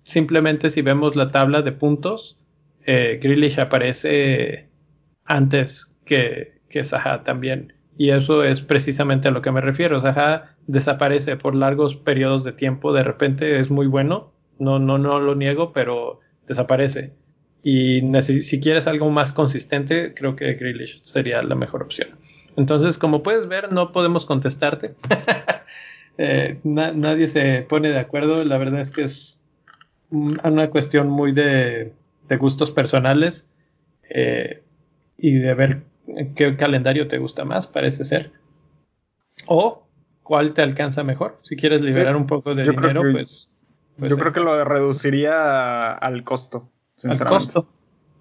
simplemente si vemos la tabla de puntos, Grealish aparece antes que, que Saha también. Y eso es precisamente a lo que me refiero. Saha desaparece por largos periodos de tiempo, de repente es muy bueno, no, no, no lo niego, pero desaparece. Y si quieres algo más consistente, creo que Grealish sería la mejor opción. Entonces, como puedes ver, no podemos contestarte. Eh, nadie se pone de acuerdo. La verdad es que es una cuestión muy de, gustos personales eh, y de ver qué calendario te gusta más, parece ser. O cuál te alcanza mejor. Si quieres liberar un poco de dinero, pues, pues, Yo creo que lo reduciría al costo. Al costo.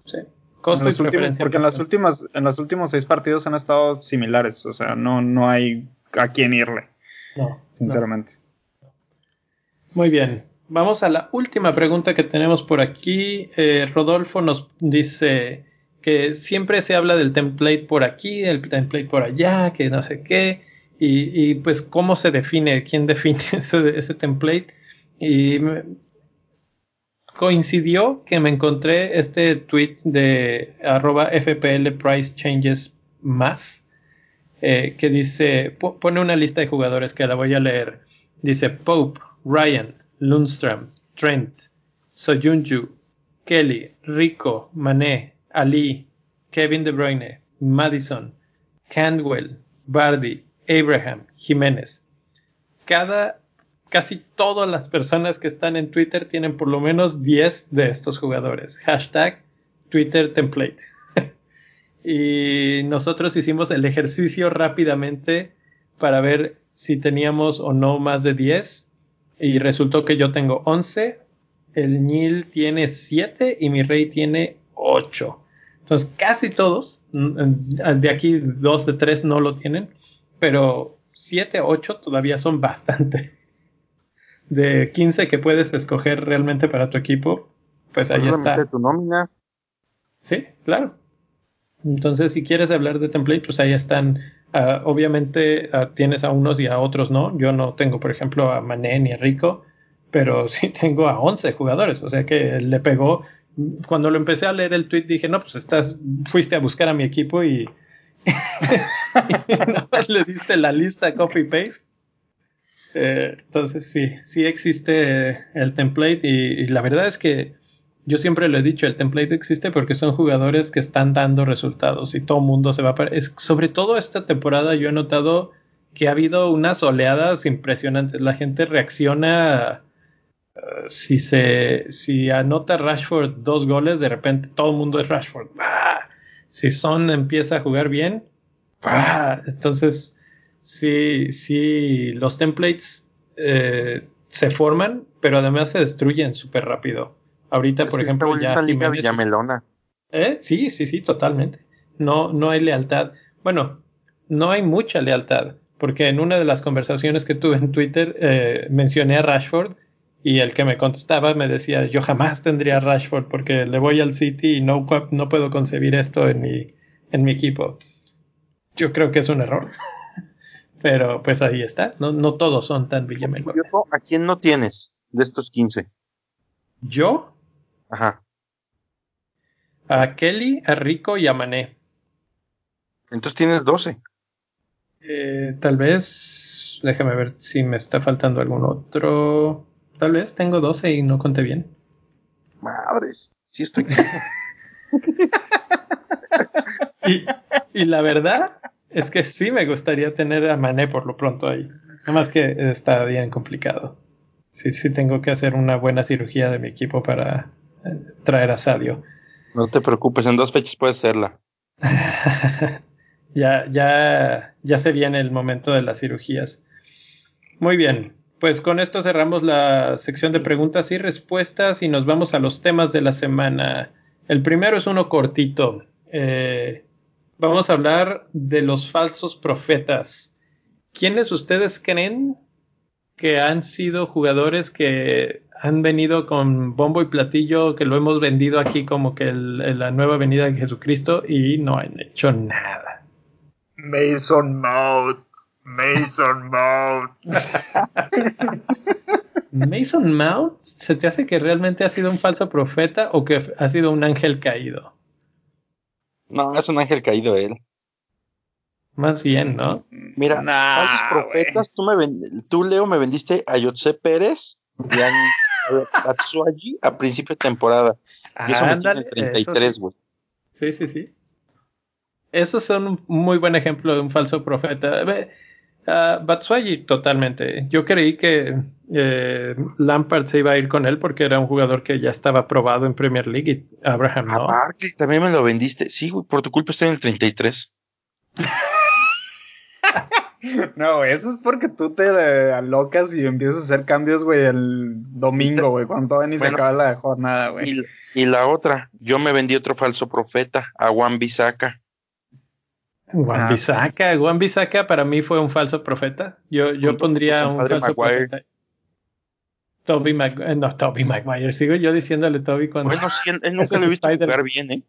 Sí. Costo y últimos, porque en las últimas, en los últimos seis partidos han estado similares. O sea, no, no hay a quién irle. No. Sinceramente. Muy bien. Vamos a la última pregunta que tenemos por aquí. Eh, Rodolfo nos dice que siempre se habla del template por aquí, del template por allá, que no sé qué. Y, pues cómo se define, quién define ese, template. Y coincidió que me encontré este tweet de arroba FPL Price Changes más, eh, que dice, pone una lista de jugadores que la voy a leer. Dice Pope, Ryan, Lundstrom, Trent, Soyunju, Kelly, Rico, Mané, Ali, Kevin De Bruyne, Madison, Candwell, Bardi, Abraham, Jiménez. Cada casi todas las personas que están en Twitter tienen por lo menos 10 de estos jugadores. Hashtag Twitter Template. y nosotros hicimos el ejercicio rápidamente para ver si teníamos o no más de 10. Y resultó que yo tengo 11, el Nil tiene 7 y mi Rey tiene 8. Entonces casi todos, mm, de aquí 2 de 3 no lo tienen, pero 7, 8 todavía son bastante de 15 que puedes escoger realmente para tu equipo, pues ahí está. tu nómina. Sí, claro. Entonces, si quieres hablar de template, pues ahí están. Ah, obviamente ah, tienes a unos y a otros no. Yo no tengo, por ejemplo, a Mané ni a Rico, pero sí tengo a 11 jugadores. O sea que le pegó. Cuando lo empecé a leer el tweet dije, no, pues estás, fuiste a buscar a mi equipo y, y nada más le diste la lista copy paste eh, entonces sí, sí existe el template y, la verdad es que yo siempre lo he dicho, el template existe porque son jugadores que están dando resultados y todo mundo se va a... Sobre todo esta temporada yo he notado que ha habido unas oleadas impresionantes. La gente reacciona... Si se si anota Rashford dos goles, de repente todo el mundo es Rashford. Si Son empieza a jugar bien, entonces sí, sí, los templates eh, se forman, pero además se destruyen súper rápido. Ahorita, por ejemplo, ya Jiménez, ¿Eh? Sí, sí, sí, totalmente. No, no hay lealtad. Bueno, no hay mucha lealtad, porque en una de las conversaciones que tuve en Twitter eh, mencioné a Rashford y el que me contestaba me decía, yo jamás tendría a Rashford porque le voy al City y no, no puedo concebir esto en mi, en mi equipo. Yo creo que es un error. Pero pues ahí está, no, no todos son tan villamelones. ¿A quién no tienes de estos 15? ¿Yo? Ajá. A Kelly, a Rico y a Mané. Entonces tienes 12. Eh, tal vez, déjame ver si me está faltando algún otro. Tal vez tengo 12 y no conté bien. Madres, sí estoy. y, y la verdad, es que sí me gustaría tener a Mané por lo pronto ahí. Nada más que está bien complicado. Sí, sí tengo que hacer una buena cirugía de mi equipo para eh, traer a Sadio. No te preocupes, en dos fechas puedes hacerla. ya, ya, ya se viene el momento de las cirugías. Muy bien, pues con esto cerramos la sección de preguntas y respuestas y nos vamos a los temas de la semana. El primero es uno cortito. Eh, vamos a hablar de los falsos profetas. ¿Quiénes ustedes creen que han sido jugadores que han venido con bombo y platillo, que lo hemos vendido aquí como que la nueva venida de Jesucristo y no han hecho nada? Mason Mount. Mason Mount. Mason Mount, ¿se te hace que realmente ha sido un falso profeta o que ha sido un ángel caído? No, es un ángel caído él. Más bien, ¿no? Mira, falsos profetas, tú, me tú, Leo, me vendiste a Yotze Pérez Batsuagi a principio de temporada. Y eso me tiene 33, güey. Sí, sí, sí. Esos son un muy buen ejemplo de un falso profeta. Uh, Batshuayi, totalmente. Yo creí que eh, Lampard se iba a ir con él porque era un jugador que ya estaba probado en Premier League y Abraham no. Ah, también me lo vendiste. Sí, güey, por tu culpa estoy en el 33. no, eso es porque tú te alocas y empiezas a hacer cambios, güey, el domingo, güey, cuando todavía ni se acaba la jornada, güey. Y, la otra, yo me vendí otro falso profeta, a Juan Bisaca. Juan ah, Bisaca, Juan Bisaca para mí fue un falso profeta. Yo, yo pondría un falso profeta. Toby Maguire, eh, no, Toby Maguire, sigo yo diciéndole Toby cuando. Bueno, sí, él, nunca lo he visto jugar bien, ¿eh?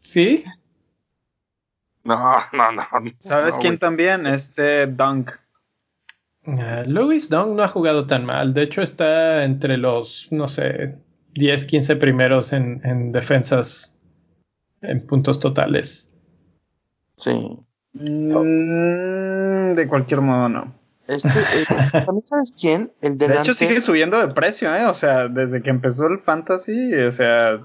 ¿Sí? No, no, no. ¿Sabes quién también? Este Dunk. Uh, Louis Dunk no ha jugado tan mal. De hecho, está entre los, no sé, 10, 15 primeros en, en defensas en puntos totales. Sí. Mm, de cualquier modo, no. Este, eh, sabes quién? El de hecho, sigue subiendo de precio, ¿eh? O sea, desde que empezó el Fantasy, o sea,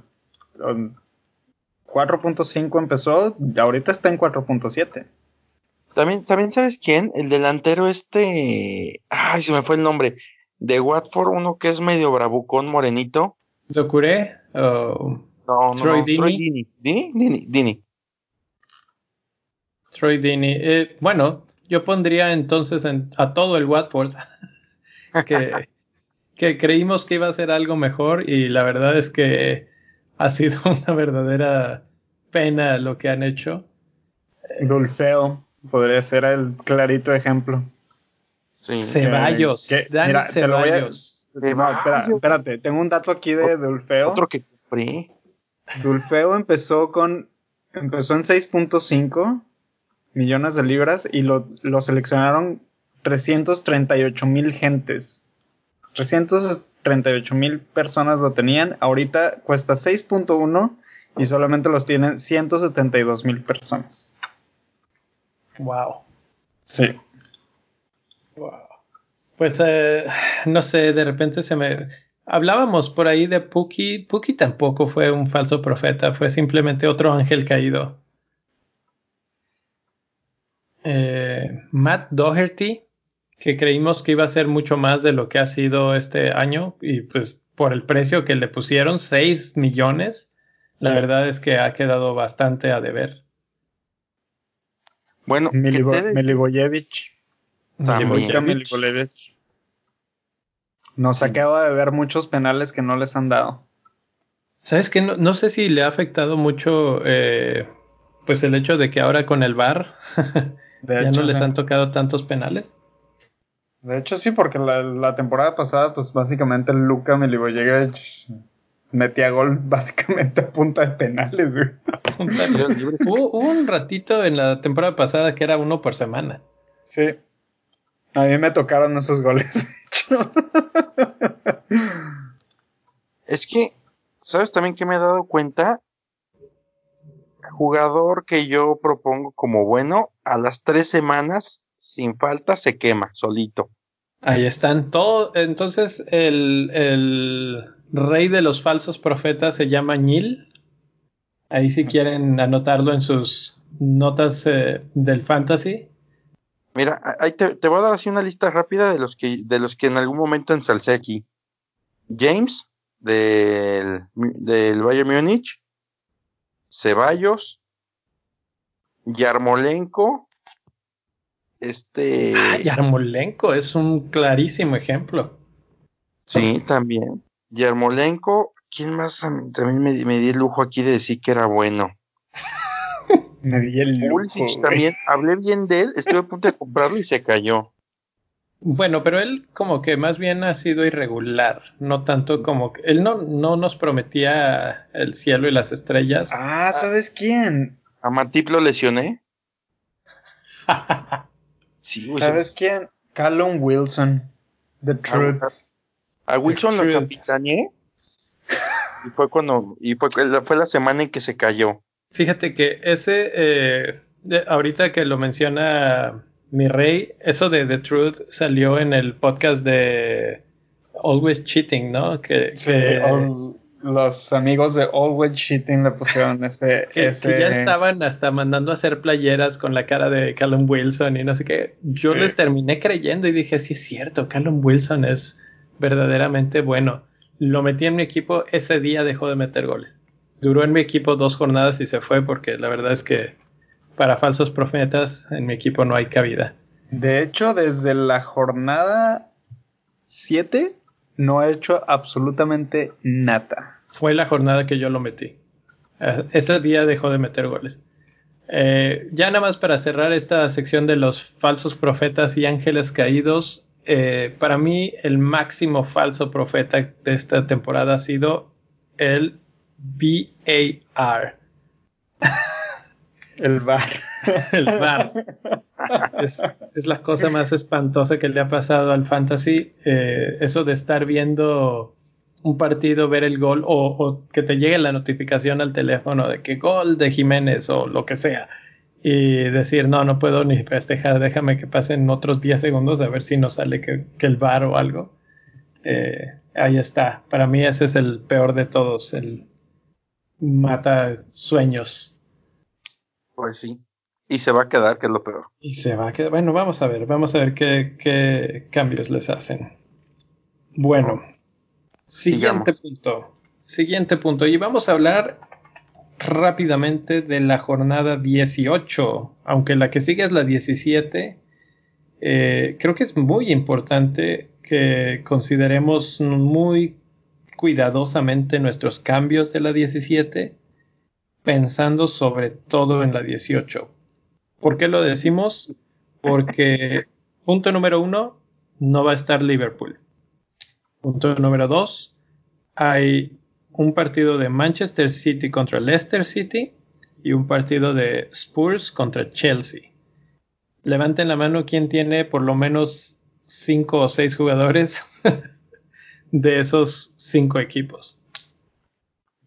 4.5 empezó, ahorita está en 4.7. También, también sabes quién? El delantero este, ay, se me fue el nombre, de Watford, uno que es medio bravucón, morenito. ¿Docuré? No, no, Troy Dini. Dini, Dini, Dini. Troy Dini. Eh, bueno, yo pondría entonces a todo el Watford que, que creímos que iba a ser algo mejor y la verdad es que ha sido una verdadera pena lo que han hecho. Dulfeo podría ser el clarito ejemplo. Ceballos. Ceballos. espérate, tengo un dato aquí de Dulfeo. Otro que compré. Dulfeo empezó con empezó en 6.5 millones de libras y lo, lo seleccionaron 338 mil gentes. 338 mil personas lo tenían. Ahorita cuesta 6.1 y solamente los tienen 172 mil personas. Wow. Sí. Wow. Pues eh, no sé, de repente se me... Hablábamos por ahí de Puki. Puki tampoco fue un falso profeta, fue simplemente otro ángel caído. Eh, Matt Doherty, que creímos que iba a ser mucho más de lo que ha sido este año y pues por el precio que le pusieron, 6 millones, la verdad es que ha quedado bastante a deber. Bueno, Milivojevic. Nos acaba de ver muchos penales que no les han dado. ¿Sabes qué? No, sé si le ha afectado mucho eh, pues el hecho de que ahora con el VAR ya no les han tocado tantos penales. De hecho sí, porque la, temporada pasada pues básicamente Luca Milivojevic metía gol básicamente a punta de penales. hubo, un ratito en la temporada pasada que era uno por semana. Sí. A mí me tocaron esos goles. es que, ¿sabes también que me he dado cuenta? Jugador que yo propongo como bueno, a las tres semanas, sin falta, se quema solito. Ahí están todos. Entonces, el, el, rey de los falsos profetas se llama Nil. Ahí si quieren anotarlo en sus notas eh, del fantasy. Mira, ahí te, voy a dar así una lista rápida de los que, de los que en algún momento ensalcé aquí. James, del, del Bayern Múnich. Ceballos. Yarmolenko, este. Ah, Yarmolenko es un clarísimo ejemplo. Sí, también. Yarmolenko, ¿quién más también me, di el lujo aquí de decir que era bueno? Me di el lujo. también, hablé bien de él, estuve a punto de comprarlo y se cayó. Bueno, pero él como que más bien ha sido irregular, no tanto como que él no, no nos prometía el cielo y las estrellas. Ah, ¿sabes quién? A Matip lo lesioné. ¿Sabes quién? Callum Wilson. The Truth. A, Wilson lo capitaneé. y fue cuando. Y fue, fue la semana en que se cayó. Fíjate que ese. Eh, ahorita que lo menciona mi rey, eso de The Truth salió en el podcast de Always Cheating, ¿no? Que, sí, los amigos de Always Cheating le pusieron ese que, ya estaban hasta mandando a hacer playeras con la cara de Callum Wilson y no sé qué. Yo les terminé creyendo y dije, sí es cierto, Callum Wilson es verdaderamente bueno. Lo metí en mi equipo, ese día dejó de meter goles. Duró en mi equipo dos jornadas y se fue porque la verdad es que para falsos profetas en mi equipo no hay cabida. De hecho, desde la jornada 7 no ha hecho absolutamente nada. Fue la jornada que yo lo metí. Eh, ese día dejó de meter goles. Eh, ya nada más para cerrar esta sección de los falsos profetas y ángeles caídos, eh, para mí el máximo falso profeta de esta temporada ha sido el BAR. El bar. el bar. Es, la cosa más espantosa que le ha pasado al fantasy. Eh, eso de estar viendo un partido, ver el gol o, que te llegue la notificación al teléfono de que gol de Jiménez o lo que sea. Y decir, no, no puedo ni festejar, déjame que pasen otros 10 segundos a ver si no sale que, el bar o algo. Eh, ahí está. Para mí ese es el peor de todos, el mata sueños. Pues sí. Y se va a quedar, que es lo peor. Y se va a quedar. Bueno, vamos a ver, vamos a ver qué, cambios les hacen. Bueno, siguiente punto. Siguiente punto. Y vamos a hablar rápidamente de la jornada 18. Aunque la que sigue es la 17. Eh, creo que es muy importante que consideremos muy cuidadosamente nuestros cambios de la 17, pensando sobre todo en la 18. ¿Por qué lo decimos? Porque punto número uno, no va a estar Liverpool. Punto número dos, hay un partido de Manchester City contra Leicester City y un partido de Spurs contra Chelsea. Levanten la mano quien tiene por lo menos cinco o seis jugadores de esos cinco equipos.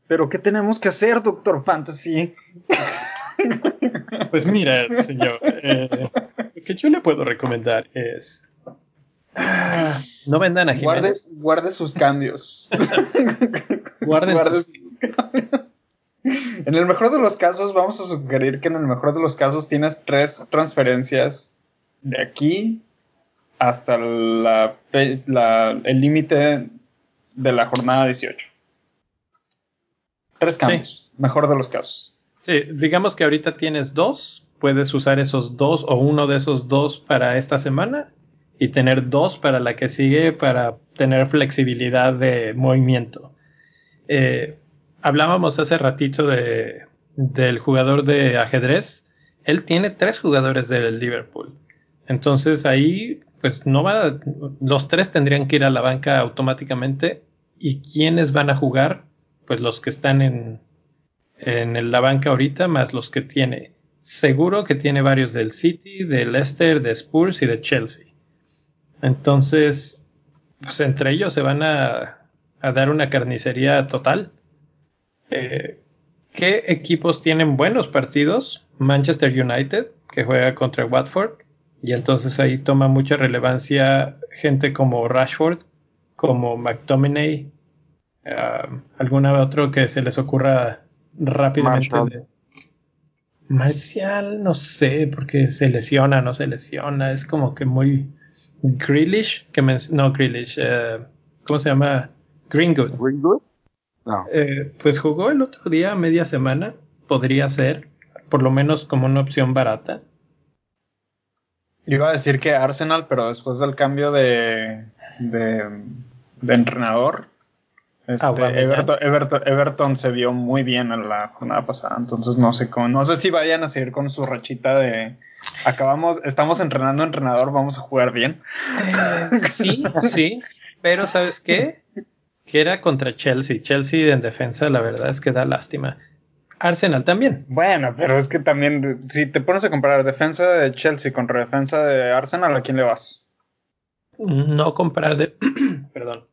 Pero ¿qué tenemos que hacer, Doctor Fantasy? Pues mira, señor, eh, lo que yo le puedo recomendar es ah, no vendan a Jiménez. Guarde, sus cambios. Guarden sus... En el mejor de los casos, vamos a sugerir que en el mejor de los casos tienes tres transferencias de aquí hasta la, el límite de la jornada 18. Tres cambios, mejor de los casos. Sí, digamos que ahorita tienes dos, puedes usar esos dos o uno de esos dos para esta semana y tener dos para la que sigue para tener flexibilidad de movimiento. Eh, hablábamos hace ratito de, del jugador de ajedrez. Él tiene tres jugadores del Liverpool. Entonces ahí, pues no va, los tres tendrían que ir a la banca automáticamente. ¿Y quiénes van a jugar? Pues los que están en, en la banca ahorita, más los que tiene. Seguro que tiene varios del City, de Leicester, de Spurs y de Chelsea. Entonces, pues entre ellos se van a, dar una carnicería total. Eh, ¿Qué equipos tienen buenos partidos? Manchester United, que juega contra Watford. Y entonces ahí toma mucha relevancia gente como Rashford, como McTominay, uh, alguna otro que se les ocurra rápidamente. Marcial. no sé, porque se lesiona, no se lesiona. Es como que muy. Grealish, que no, Grealish, eh, ¿cómo se llama? Greenwood. Greenwood. No. Eh, pues jugó el otro día, media semana. Podría ser, por lo menos como una opción barata. Iba a decir que Arsenal, pero después del cambio de, de, de entrenador, este, Everton, se vio muy bien en la jornada pasada, entonces no sé cómo, no sé si vayan a seguir con su rachita de acabamos, estamos entrenando entrenador, vamos a jugar bien. Eh, sí, sí, pero ¿sabes qué? Que era contra Chelsea. Chelsea en defensa, la verdad es que da lástima. Arsenal también. Bueno, pero es que también, si te pones a comparar defensa de Chelsea contra defensa de Arsenal, ¿a quién le vas? No comprar de, perdón,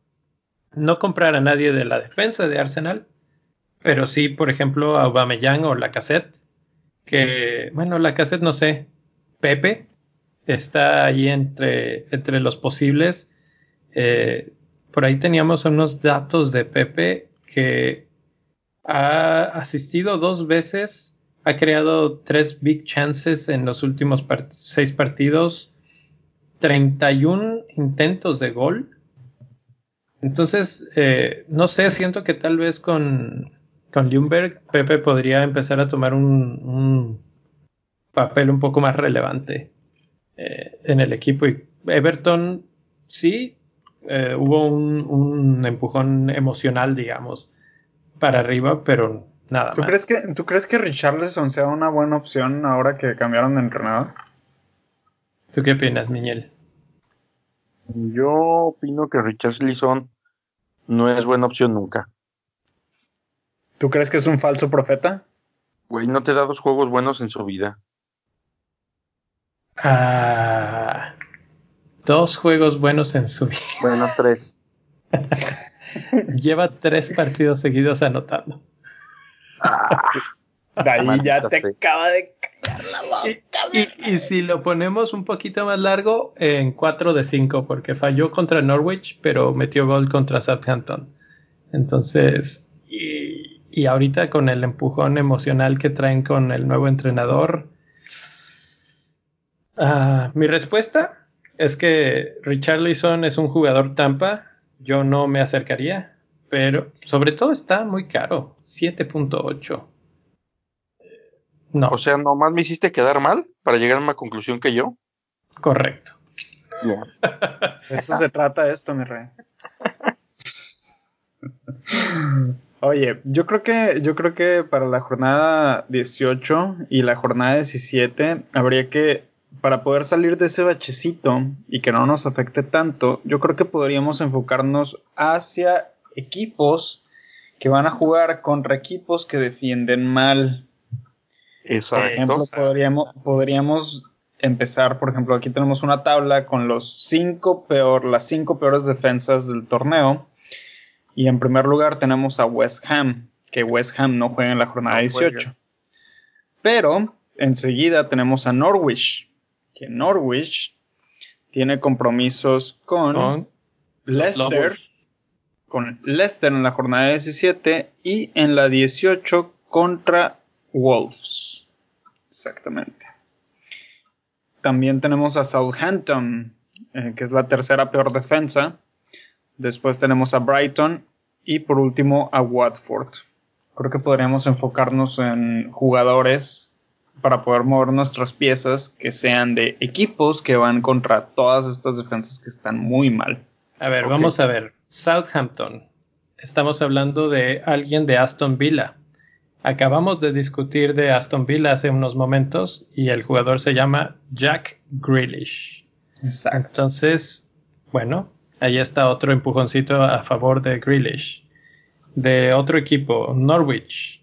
no comprar a nadie de la defensa de Arsenal, pero sí, por ejemplo, a Aubameyang o la cassette, que, bueno, la cassette no sé, Pepe, está ahí entre, entre los posibles. Eh, por ahí teníamos unos datos de Pepe que ha asistido dos veces, ha creado tres big chances en los últimos seis partidos, 31 intentos de gol. Entonces, eh, no sé, siento que tal vez con, con Pepe podría empezar a tomar un, papel un poco más relevante eh, en el equipo. Y Everton, sí, eh, hubo un, empujón emocional, digamos, para arriba, pero nada ¿Tú más. Crees que, ¿Tú crees que Richarlison sea una buena opción ahora que cambiaron de entrenador? ¿Tú qué opinas, Miñel? Yo opino que Richarlison no es buena opción nunca. ¿Tú crees que es un falso profeta? Güey, no te da dos juegos buenos en su vida. Ah, dos juegos buenos en su vida. Bueno, tres. Lleva tres partidos seguidos anotando. Ah, De ahí ya te acaba de callar la boca. Y, si lo ponemos un poquito más largo, en 4 de 5, porque falló contra Norwich, pero metió gol contra Southampton. Entonces, y, y ahorita con el empujón emocional que traen con el nuevo entrenador, uh, mi respuesta es que Richarlison es un jugador Tampa. Yo no me acercaría, pero sobre todo está muy caro, 7.8. No. O sea, nomás me hiciste quedar mal para llegar a una conclusión que yo. Correcto. Eso se trata esto, mi rey. Oye, yo creo que yo creo que para la jornada 18 y la jornada 17 habría que para poder salir de ese bachecito y que no nos afecte tanto, yo creo que podríamos enfocarnos hacia equipos que van a jugar contra equipos que defienden mal. Exacto. Por ejemplo, podríamos, podríamos empezar, por ejemplo, aquí tenemos una tabla con los cinco peor, las cinco peores defensas del torneo. Y en primer lugar tenemos a West Ham, que West Ham no juega en la jornada 18. Pero enseguida tenemos a Norwich, que Norwich tiene compromisos con, Leicester, con Leicester en la jornada 17 y en la 18 contra Wolves. Exactamente. También tenemos a Southampton, eh, que es la tercera peor defensa. Después tenemos a Brighton y por último a Watford. Creo que podríamos enfocarnos en jugadores para poder mover nuestras piezas que sean de equipos que van contra todas estas defensas que están muy mal. A ver, vamos a ver. Southampton. Estamos hablando de alguien de Aston Villa. Acabamos de discutir de Aston Villa hace unos momentos y el jugador se llama Jack Grealish. Exacto. Entonces, bueno, ahí está otro empujoncito a favor de Grealish. De otro equipo, Norwich.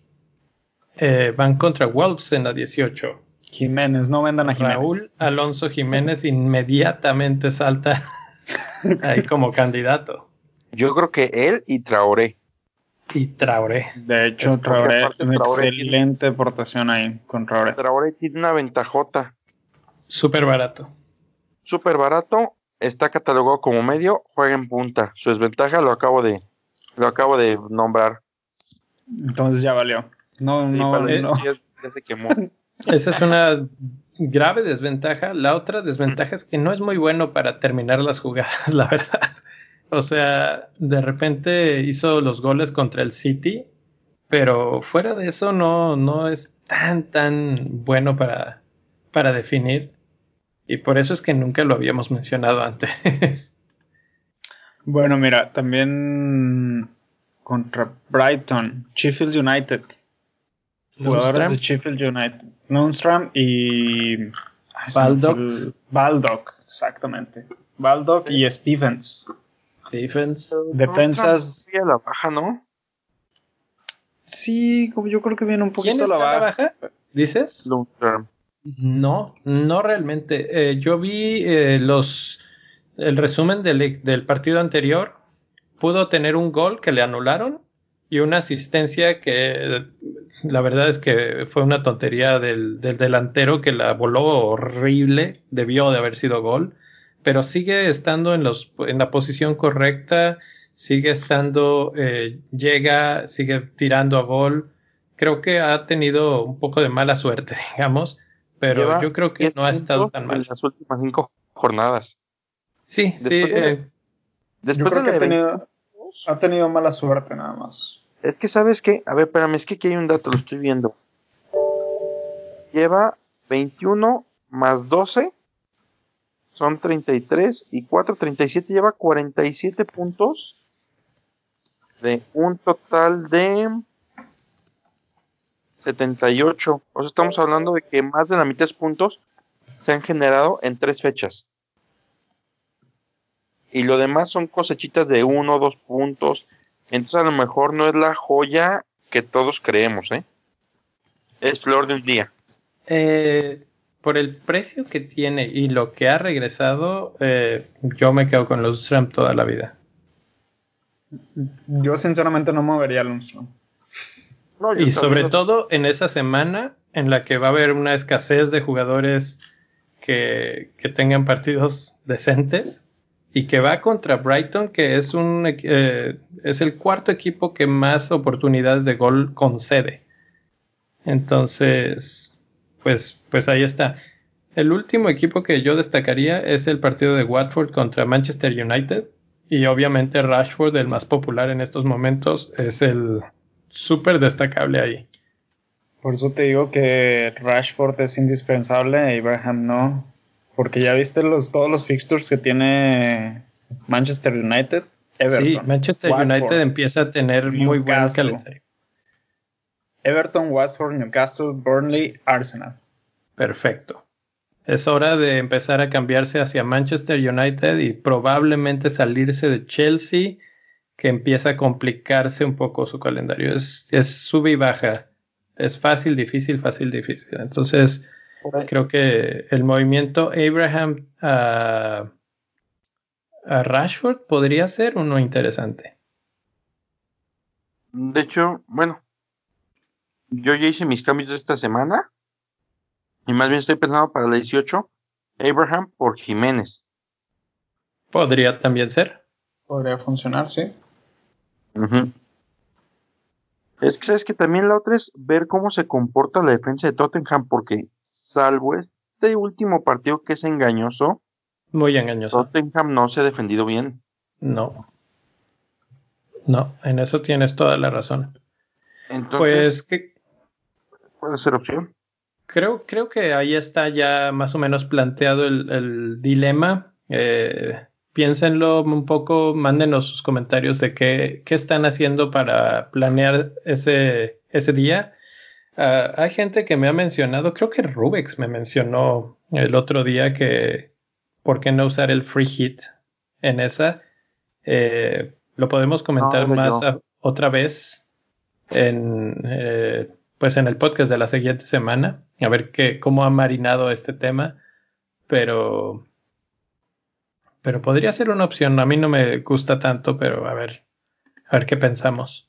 Eh, van contra Wolves en la 18. Jiménez, no vendan a Jiménez. Raúl Alonso Jiménez inmediatamente salta ahí como candidato. Yo creo que él y Traoré. Y Traoré. De hecho, Traoré, una excelente aportación ahí con Traoré. Traoré tiene una ventajota. Súper barato. Súper barato. Está catalogado como medio, juega en punta. Su desventaja lo acabo de, lo acabo de nombrar. Entonces ya valió. No, no, no. Ya, se quemó. Esa es una grave desventaja. La otra desventaja es que no es muy bueno para terminar las jugadas, la verdad. O sea, de repente hizo los goles contra el City, pero fuera de eso no, no es tan, tan bueno para, para definir. Y por eso es que nunca lo habíamos mencionado antes. Bueno, mira, también contra Brighton, Sheffield United. Jugadores de Sheffield United. Lundstrom y. Baldock. Baldock, exactamente. Baldock y Stevens. Stevens. Defensas. a la baja, ¿no? Sí, como yo creo que viene un poquito ¿Quién está la baja. baja. ¿Dices? Lundstrom. No, no realmente. Eh, yo vi eh, los el resumen del, del partido anterior. Pudo tener un gol que le anularon y una asistencia que la verdad es que fue una tontería del, delantero que la voló horrible, debió de haber sido gol, pero sigue estando en, los, en la posición correcta, sigue estando, eh, llega, sigue tirando a gol. Creo que ha tenido un poco de mala suerte, digamos, pero yo creo que no ha estado tan mal. En las últimas cinco jornadas. Sí, sí. Eh, después de ha, tenido, ha tenido mala suerte nada más. Es que, ¿sabes qué? A ver, espérame, es que aquí hay un dato, lo estoy viendo. Lleva 21 más 12, son 33 y 4, 37, lleva 47 puntos de un total de 78. O sea, estamos hablando de que más de la mitad de puntos se han generado en tres fechas. Y lo demás son cosechitas de uno dos puntos, entonces a lo mejor no es la joya que todos creemos, ¿eh? Es flor de un día. Eh, por el precio que tiene y lo que ha regresado, eh, yo me quedo con los Trump toda la vida. Yo sinceramente no movería a Lundstrom. y sobre todo en esa semana en la que va a haber una escasez de jugadores que, que tengan partidos decentes y que va contra Brighton, que es un eh, es el cuarto equipo que más oportunidades de gol concede. Entonces, pues, pues ahí está. El último equipo que yo destacaría es el partido de Watford contra Manchester United. Y obviamente Rashford, el más popular en estos momentos, es el súper destacable ahí. Por eso te digo que Rashford es indispensable, Abraham no. Porque ya viste los, todos los fixtures que tiene Manchester United. Everton, sí, Manchester United empieza a tener muy buen calendario. Everton, Watford, Newcastle, Burnley, Arsenal. Perfecto. Es hora de empezar a cambiarse hacia Manchester United y probablemente salirse de Chelsea, que empieza a complicarse un poco su calendario. Es, es sube y baja. Es fácil, difícil, fácil, difícil. Entonces, Creo que el movimiento Abraham a, Rashford podría ser uno interesante. De hecho, bueno, yo ya hice mis cambios de esta semana y más bien estoy pensando para la 18 Abraham por Jiménez. Podría también ser. Podría funcionar, sí. Es que sabes que también la otra es ver cómo se comporta la defensa de Tottenham, porque salvo este último partido que es engañoso. Muy engañoso. Tottenham no se ha defendido bien. No. No, en eso tienes toda la razón. Entonces, pues que puede ser opción. Creo, creo que ahí está ya más o menos planteado el, dilema. Eh, piénsenlo un poco, mándenos sus comentarios de qué, qué están haciendo para planear ese, ese día Ah, hay gente que me ha mencionado, creo que Rubex me mencionó el otro día que por qué no usar el free hit en esa. Eh, lo podemos comentar más otra vez en eh, pues en el podcast de la siguiente semana a ver qué cómo ha marinado este tema pero pero podría ser una opción. A mí no me gusta tanto pero a ver a ver qué pensamos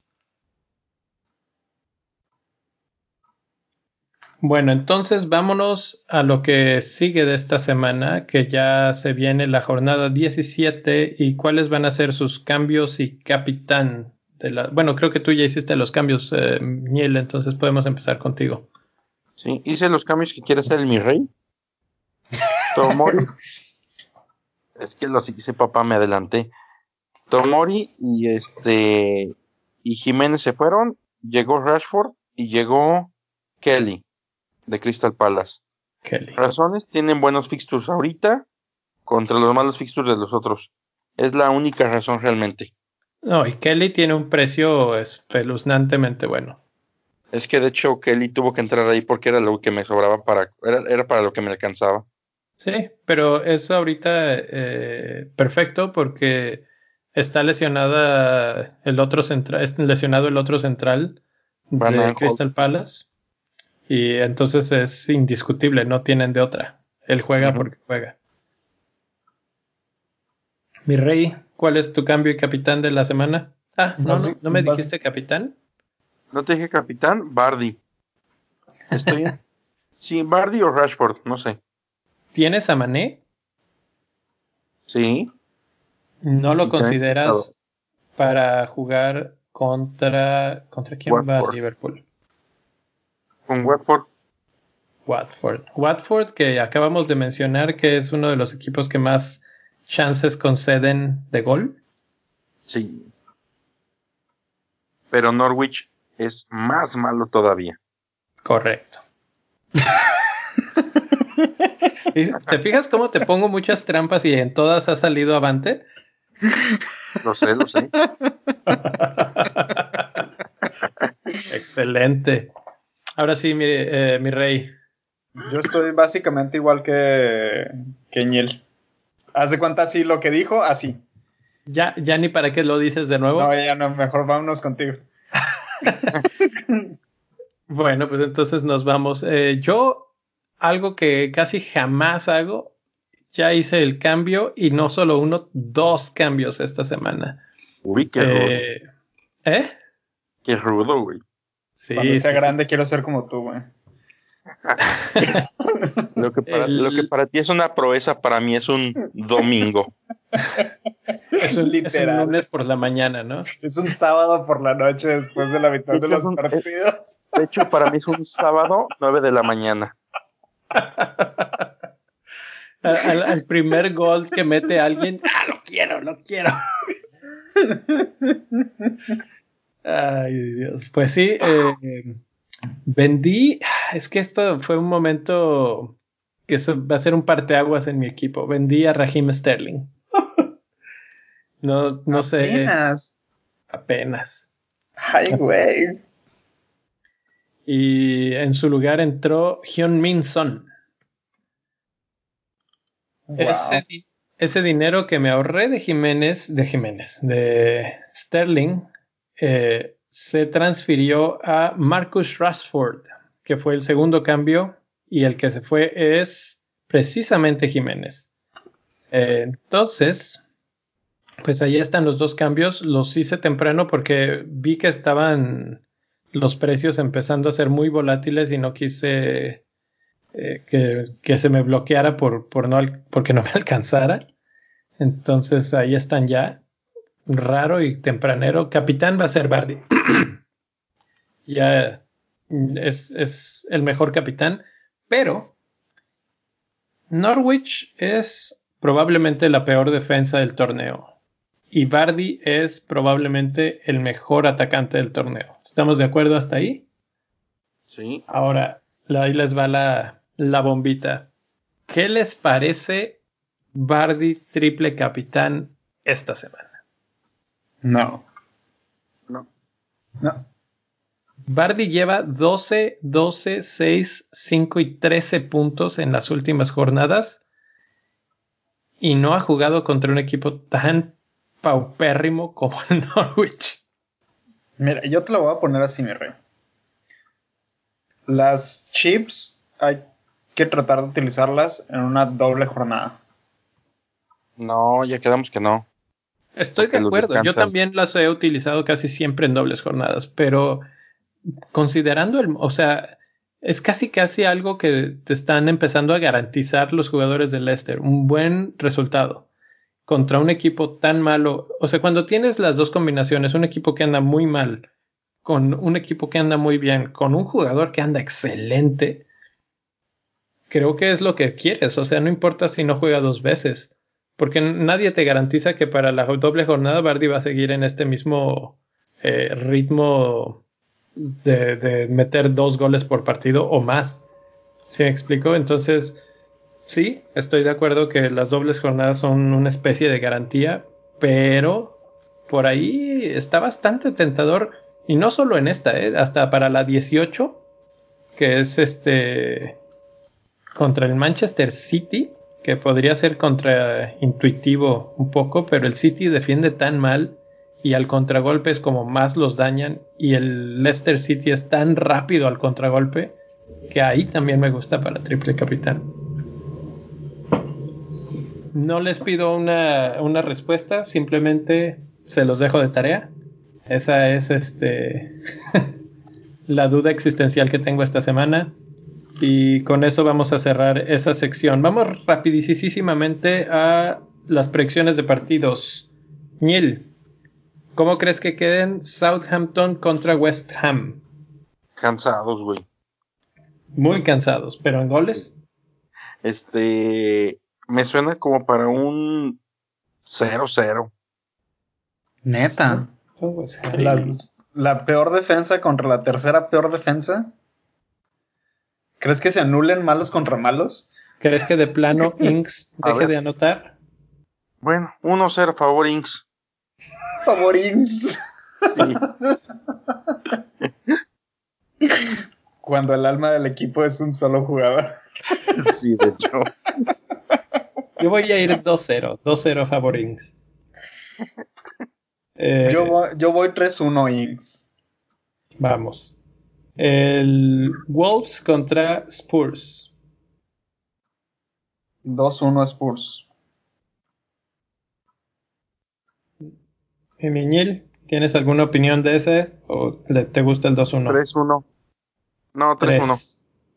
Bueno, entonces vámonos a lo que sigue de esta semana, que ya se viene la jornada 17 y cuáles van a ser sus cambios y capitán de la... Bueno, creo que tú ya hiciste los cambios, eh, entonces podemos empezar contigo. Sí, hice los cambios que quiere hacer mi rey. Tomori. es que los hice papá, me adelanté. Tomori y este y Jiménez se fueron, llegó Rashford y llegó Kelly de Crystal Palace. Razones, tienen buenos fixtures ahorita contra los malos fixtures de los otros. Es la única razón realmente. No, y Kelly tiene un precio espeluznantemente bueno. Es que de hecho Kelly tuvo que entrar ahí porque era lo que me sobraba para, era, para lo que me alcanzaba. Sí, pero eso ahorita eh, perfecto porque está lesionada el otro central, lesionado el otro central de Crystal Palace. Y entonces es indiscutible, no tienen de otra. Él juega porque juega. Mi rey, ¿cuál es tu cambio y capitán de la semana? Ah, no, no, me dijiste capitán? No te dije capitán, Bardi. Estoy. Sí, Bardi o Rashford, no sé. ¿Tienes a Mané? Sí. ¿No lo consideras para jugar contra... ¿Contra quién va. Liverpool? Con Watford, Watford. Watford, que acabamos de mencionar que es uno de los equipos que más chances conceden de gol. sí. Pero Norwich es más malo todavía. Correcto. ¿Y ¿Te fijas cómo te pongo muchas trampas y en todas ha salido avante? Lo sé, lo sé. Excelente. Ahora sí, mi, eh, mi rey. Yo estoy básicamente igual que, que Ñel. Haz de cuenta así lo que dijo, así. Ya, ya ni para qué lo dices de nuevo. No, ya no, mejor vámonos contigo. Bueno, pues entonces nos vamos. Eh, yo, algo que casi jamás hago, ya hice el cambio y no solo uno, dos cambios esta semana. Uy, qué rudo. Eh, ¿eh? Qué rudo, güey. Sí, Cuando sea sí, sí. grande quiero ser como tú, güey. Lo que, para, El- lo que para ti es una proeza, para mí es un domingo. Es un, es un Literal. lunes por la mañana, ¿no? Es un sábado por la noche después de la mitad de los un- partidos. De hecho, para mí es un sábado, 9 de la mañana. Al, al- al primer gol que mete alguien, ¡ah, lo quiero, lo quiero! Ay, Dios. Pues sí, eh, vendí. Es que esto fue un momento que eso va a ser un parteaguas en mi equipo. Vendí a Raheem Sterling. No, no sé, Apenas. apenas. Ay, güey. Y en su lugar entró Hyun Min Son. Wow. Ese, ese dinero que me ahorré de Jiménez, de Jiménez, de Sterling, eh, se transfirió a Marcus Rashford, que fue el segundo cambio, y el que se fue es precisamente Jiménez. Eh, entonces, pues ahí están los dos cambios. Los hice temprano porque vi que estaban los precios empezando a ser muy volátiles y no quise eh, que, que se me bloqueara por, por no, porque no me alcanzara. Entonces ahí están ya. Raro y tempranero. Capitán va a ser Bardi. ya mm, es, es el mejor capitán. Pero Norwich es probablemente la peor defensa del torneo. Y Bardi es probablemente el mejor atacante del torneo. ¿Estamos de acuerdo hasta ahí? Sí. Ahora, ahí les va la, la bombita. ¿Qué les parece Bardi triple capitán esta semana? No. No. No. Bardi lleva 12, 12, 6, 5 y 13 puntos en las últimas jornadas y no ha jugado contra un equipo tan paupérrimo como el Norwich. Mira, yo te lo voy a poner así, mi rey. Las chips hay que tratar de utilizarlas en una doble jornada. No, ya quedamos que no. Estoy de acuerdo, yo también las he utilizado casi siempre en dobles jornadas, pero considerando el, o sea, es casi casi algo que te están empezando a garantizar los jugadores de Leicester, un buen resultado contra un equipo tan malo, o sea, cuando tienes las dos combinaciones, un equipo que anda muy mal con un equipo que anda muy bien, con un jugador que anda excelente, creo que es lo que quieres, o sea, no importa si no juega dos veces porque nadie te garantiza que para la doble jornada Bardi va a seguir en este mismo eh, ritmo de, meter dos goles por partido o más. ¿Sí me explico? Entonces, sí, estoy de acuerdo que las dobles jornadas son una especie de garantía, pero por ahí está bastante tentador, y no solo en esta, ¿eh? hasta para la 18, que es este contra el Manchester City, que podría ser contraintuitivo un poco, pero el City defiende tan mal y al contragolpe es como más los dañan y el Leicester City es tan rápido al contragolpe que ahí también me gusta para triple capitán. No les pido una, una respuesta, simplemente se los dejo de tarea. Esa es este la duda existencial que tengo esta semana. Y con eso vamos a cerrar esa sección. Vamos rapidísimamente a las predicciones de partidos. Neil, ¿cómo crees que queden Southampton contra West Ham? Cansados, güey. Muy cansados, pero en goles. Este, me suena como para un 0-0. Neta. La, la peor defensa contra la tercera peor defensa. ¿Crees que se anulen malos contra malos? ¿Crees que de plano Inks deje de anotar? Bueno, 1-0 favor Inks. Favorins. Sí. Cuando el alma del equipo es un solo jugador. sí, de hecho. Yo voy a ir 2-0, 2-0 favor Inks. Eh, Yo, voy- yo voy 3-1 Inks. Vamos. El Wolves contra Spurs. 2-1 Spurs. Emiñil, ¿tienes alguna opinión de ese? ¿O le- te gusta el 2-1? 3-1. No, 3-1.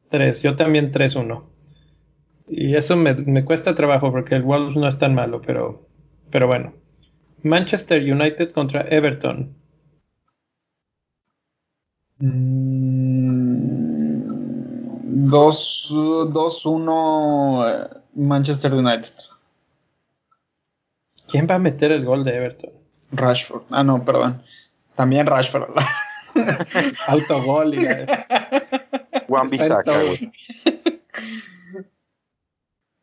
3. Yo también 3-1. Y eso me, me cuesta trabajo porque el Wolves no es tan malo, pero, pero bueno. Manchester United contra Everton. Mm, 2-1 eh, Manchester United. ¿Quién va a meter el gol de Everton? Rashford. Ah, no, perdón. También Rashford. Autogol y la- Juan Bisaca, güey.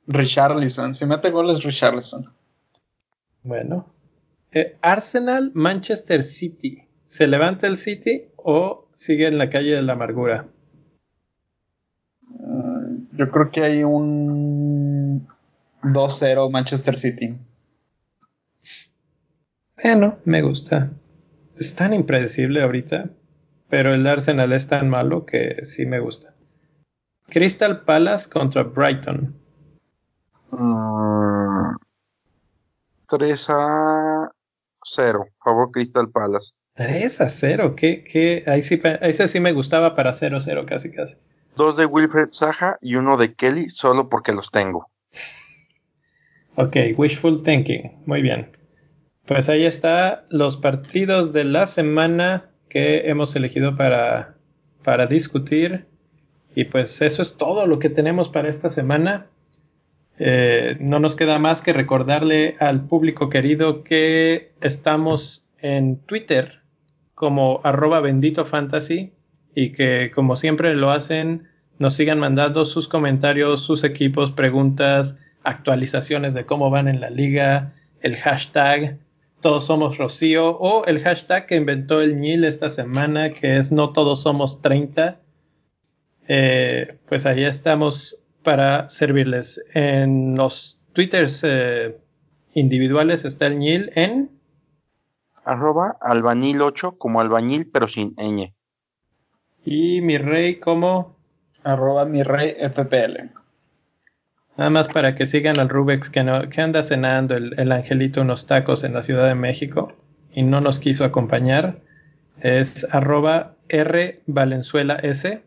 Richarlison. Si mete goles, Richarlison. Bueno. Eh, Arsenal, Manchester City. ¿Se levanta el City o sigue en la calle de la amargura? Yo creo que hay un 2-0 Manchester City. Bueno, me gusta. Es tan impredecible ahorita, pero el Arsenal es tan malo que sí me gusta. Crystal Palace contra Brighton. Mm, 3 a 0. Favor Crystal Palace. 3 a 0. ¿Qué, qué? Ahí sí, ese sí me gustaba para 0-0 casi casi. Dos de Wilfred Saja y uno de Kelly solo porque los tengo. Ok, wishful thinking. Muy bien. Pues ahí está los partidos de la semana que hemos elegido para, para discutir. Y pues eso es todo lo que tenemos para esta semana. Eh, no nos queda más que recordarle al público querido que estamos en Twitter como arroba bendito fantasy y que como siempre lo hacen nos sigan mandando sus comentarios, sus equipos, preguntas, actualizaciones de cómo van en la liga, el hashtag todos somos Rocío o el hashtag que inventó el Ñil esta semana que es no todos somos 30. Eh, pues ahí estamos para servirles. En los twitters eh, individuales está el Ñil en Arroba albañil 8 como albañil pero sin ñ. Y mi rey como Arroba mi rey FPL. Nada más para que sigan al Rubex que, no, que anda cenando el, el angelito unos tacos en la Ciudad de México y no nos quiso acompañar. Es arroba R Valenzuela S.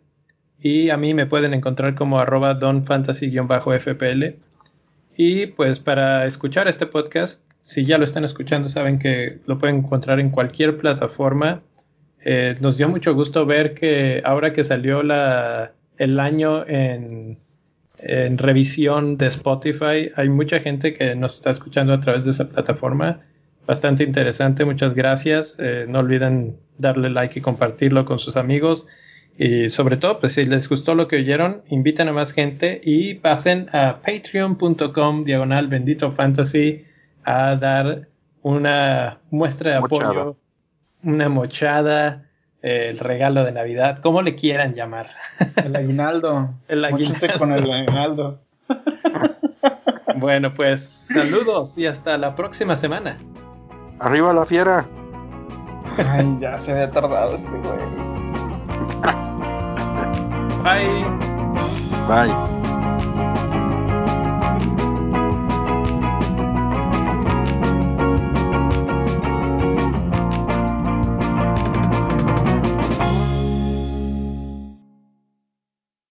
Y a mí me pueden encontrar como arroba donfantasy-fpl. Y pues para escuchar este podcast, si ya lo están escuchando, saben que lo pueden encontrar en cualquier plataforma. Eh, nos dio mucho gusto ver que ahora que salió la, el año en, en revisión de Spotify, hay mucha gente que nos está escuchando a través de esa plataforma. Bastante interesante, muchas gracias. Eh, no olviden darle like y compartirlo con sus amigos. Y sobre todo, pues si les gustó lo que oyeron, inviten a más gente y pasen a patreon.com diagonal bendito fantasy a dar una muestra de apoyo, una mochada, eh, el regalo de Navidad, como le quieran llamar. El aguinaldo. El Móchense aguinaldo. con el aguinaldo. Bueno, pues saludos y hasta la próxima semana. Arriba la fiera. Ay, ya se había tardado este güey. Bye. Bye.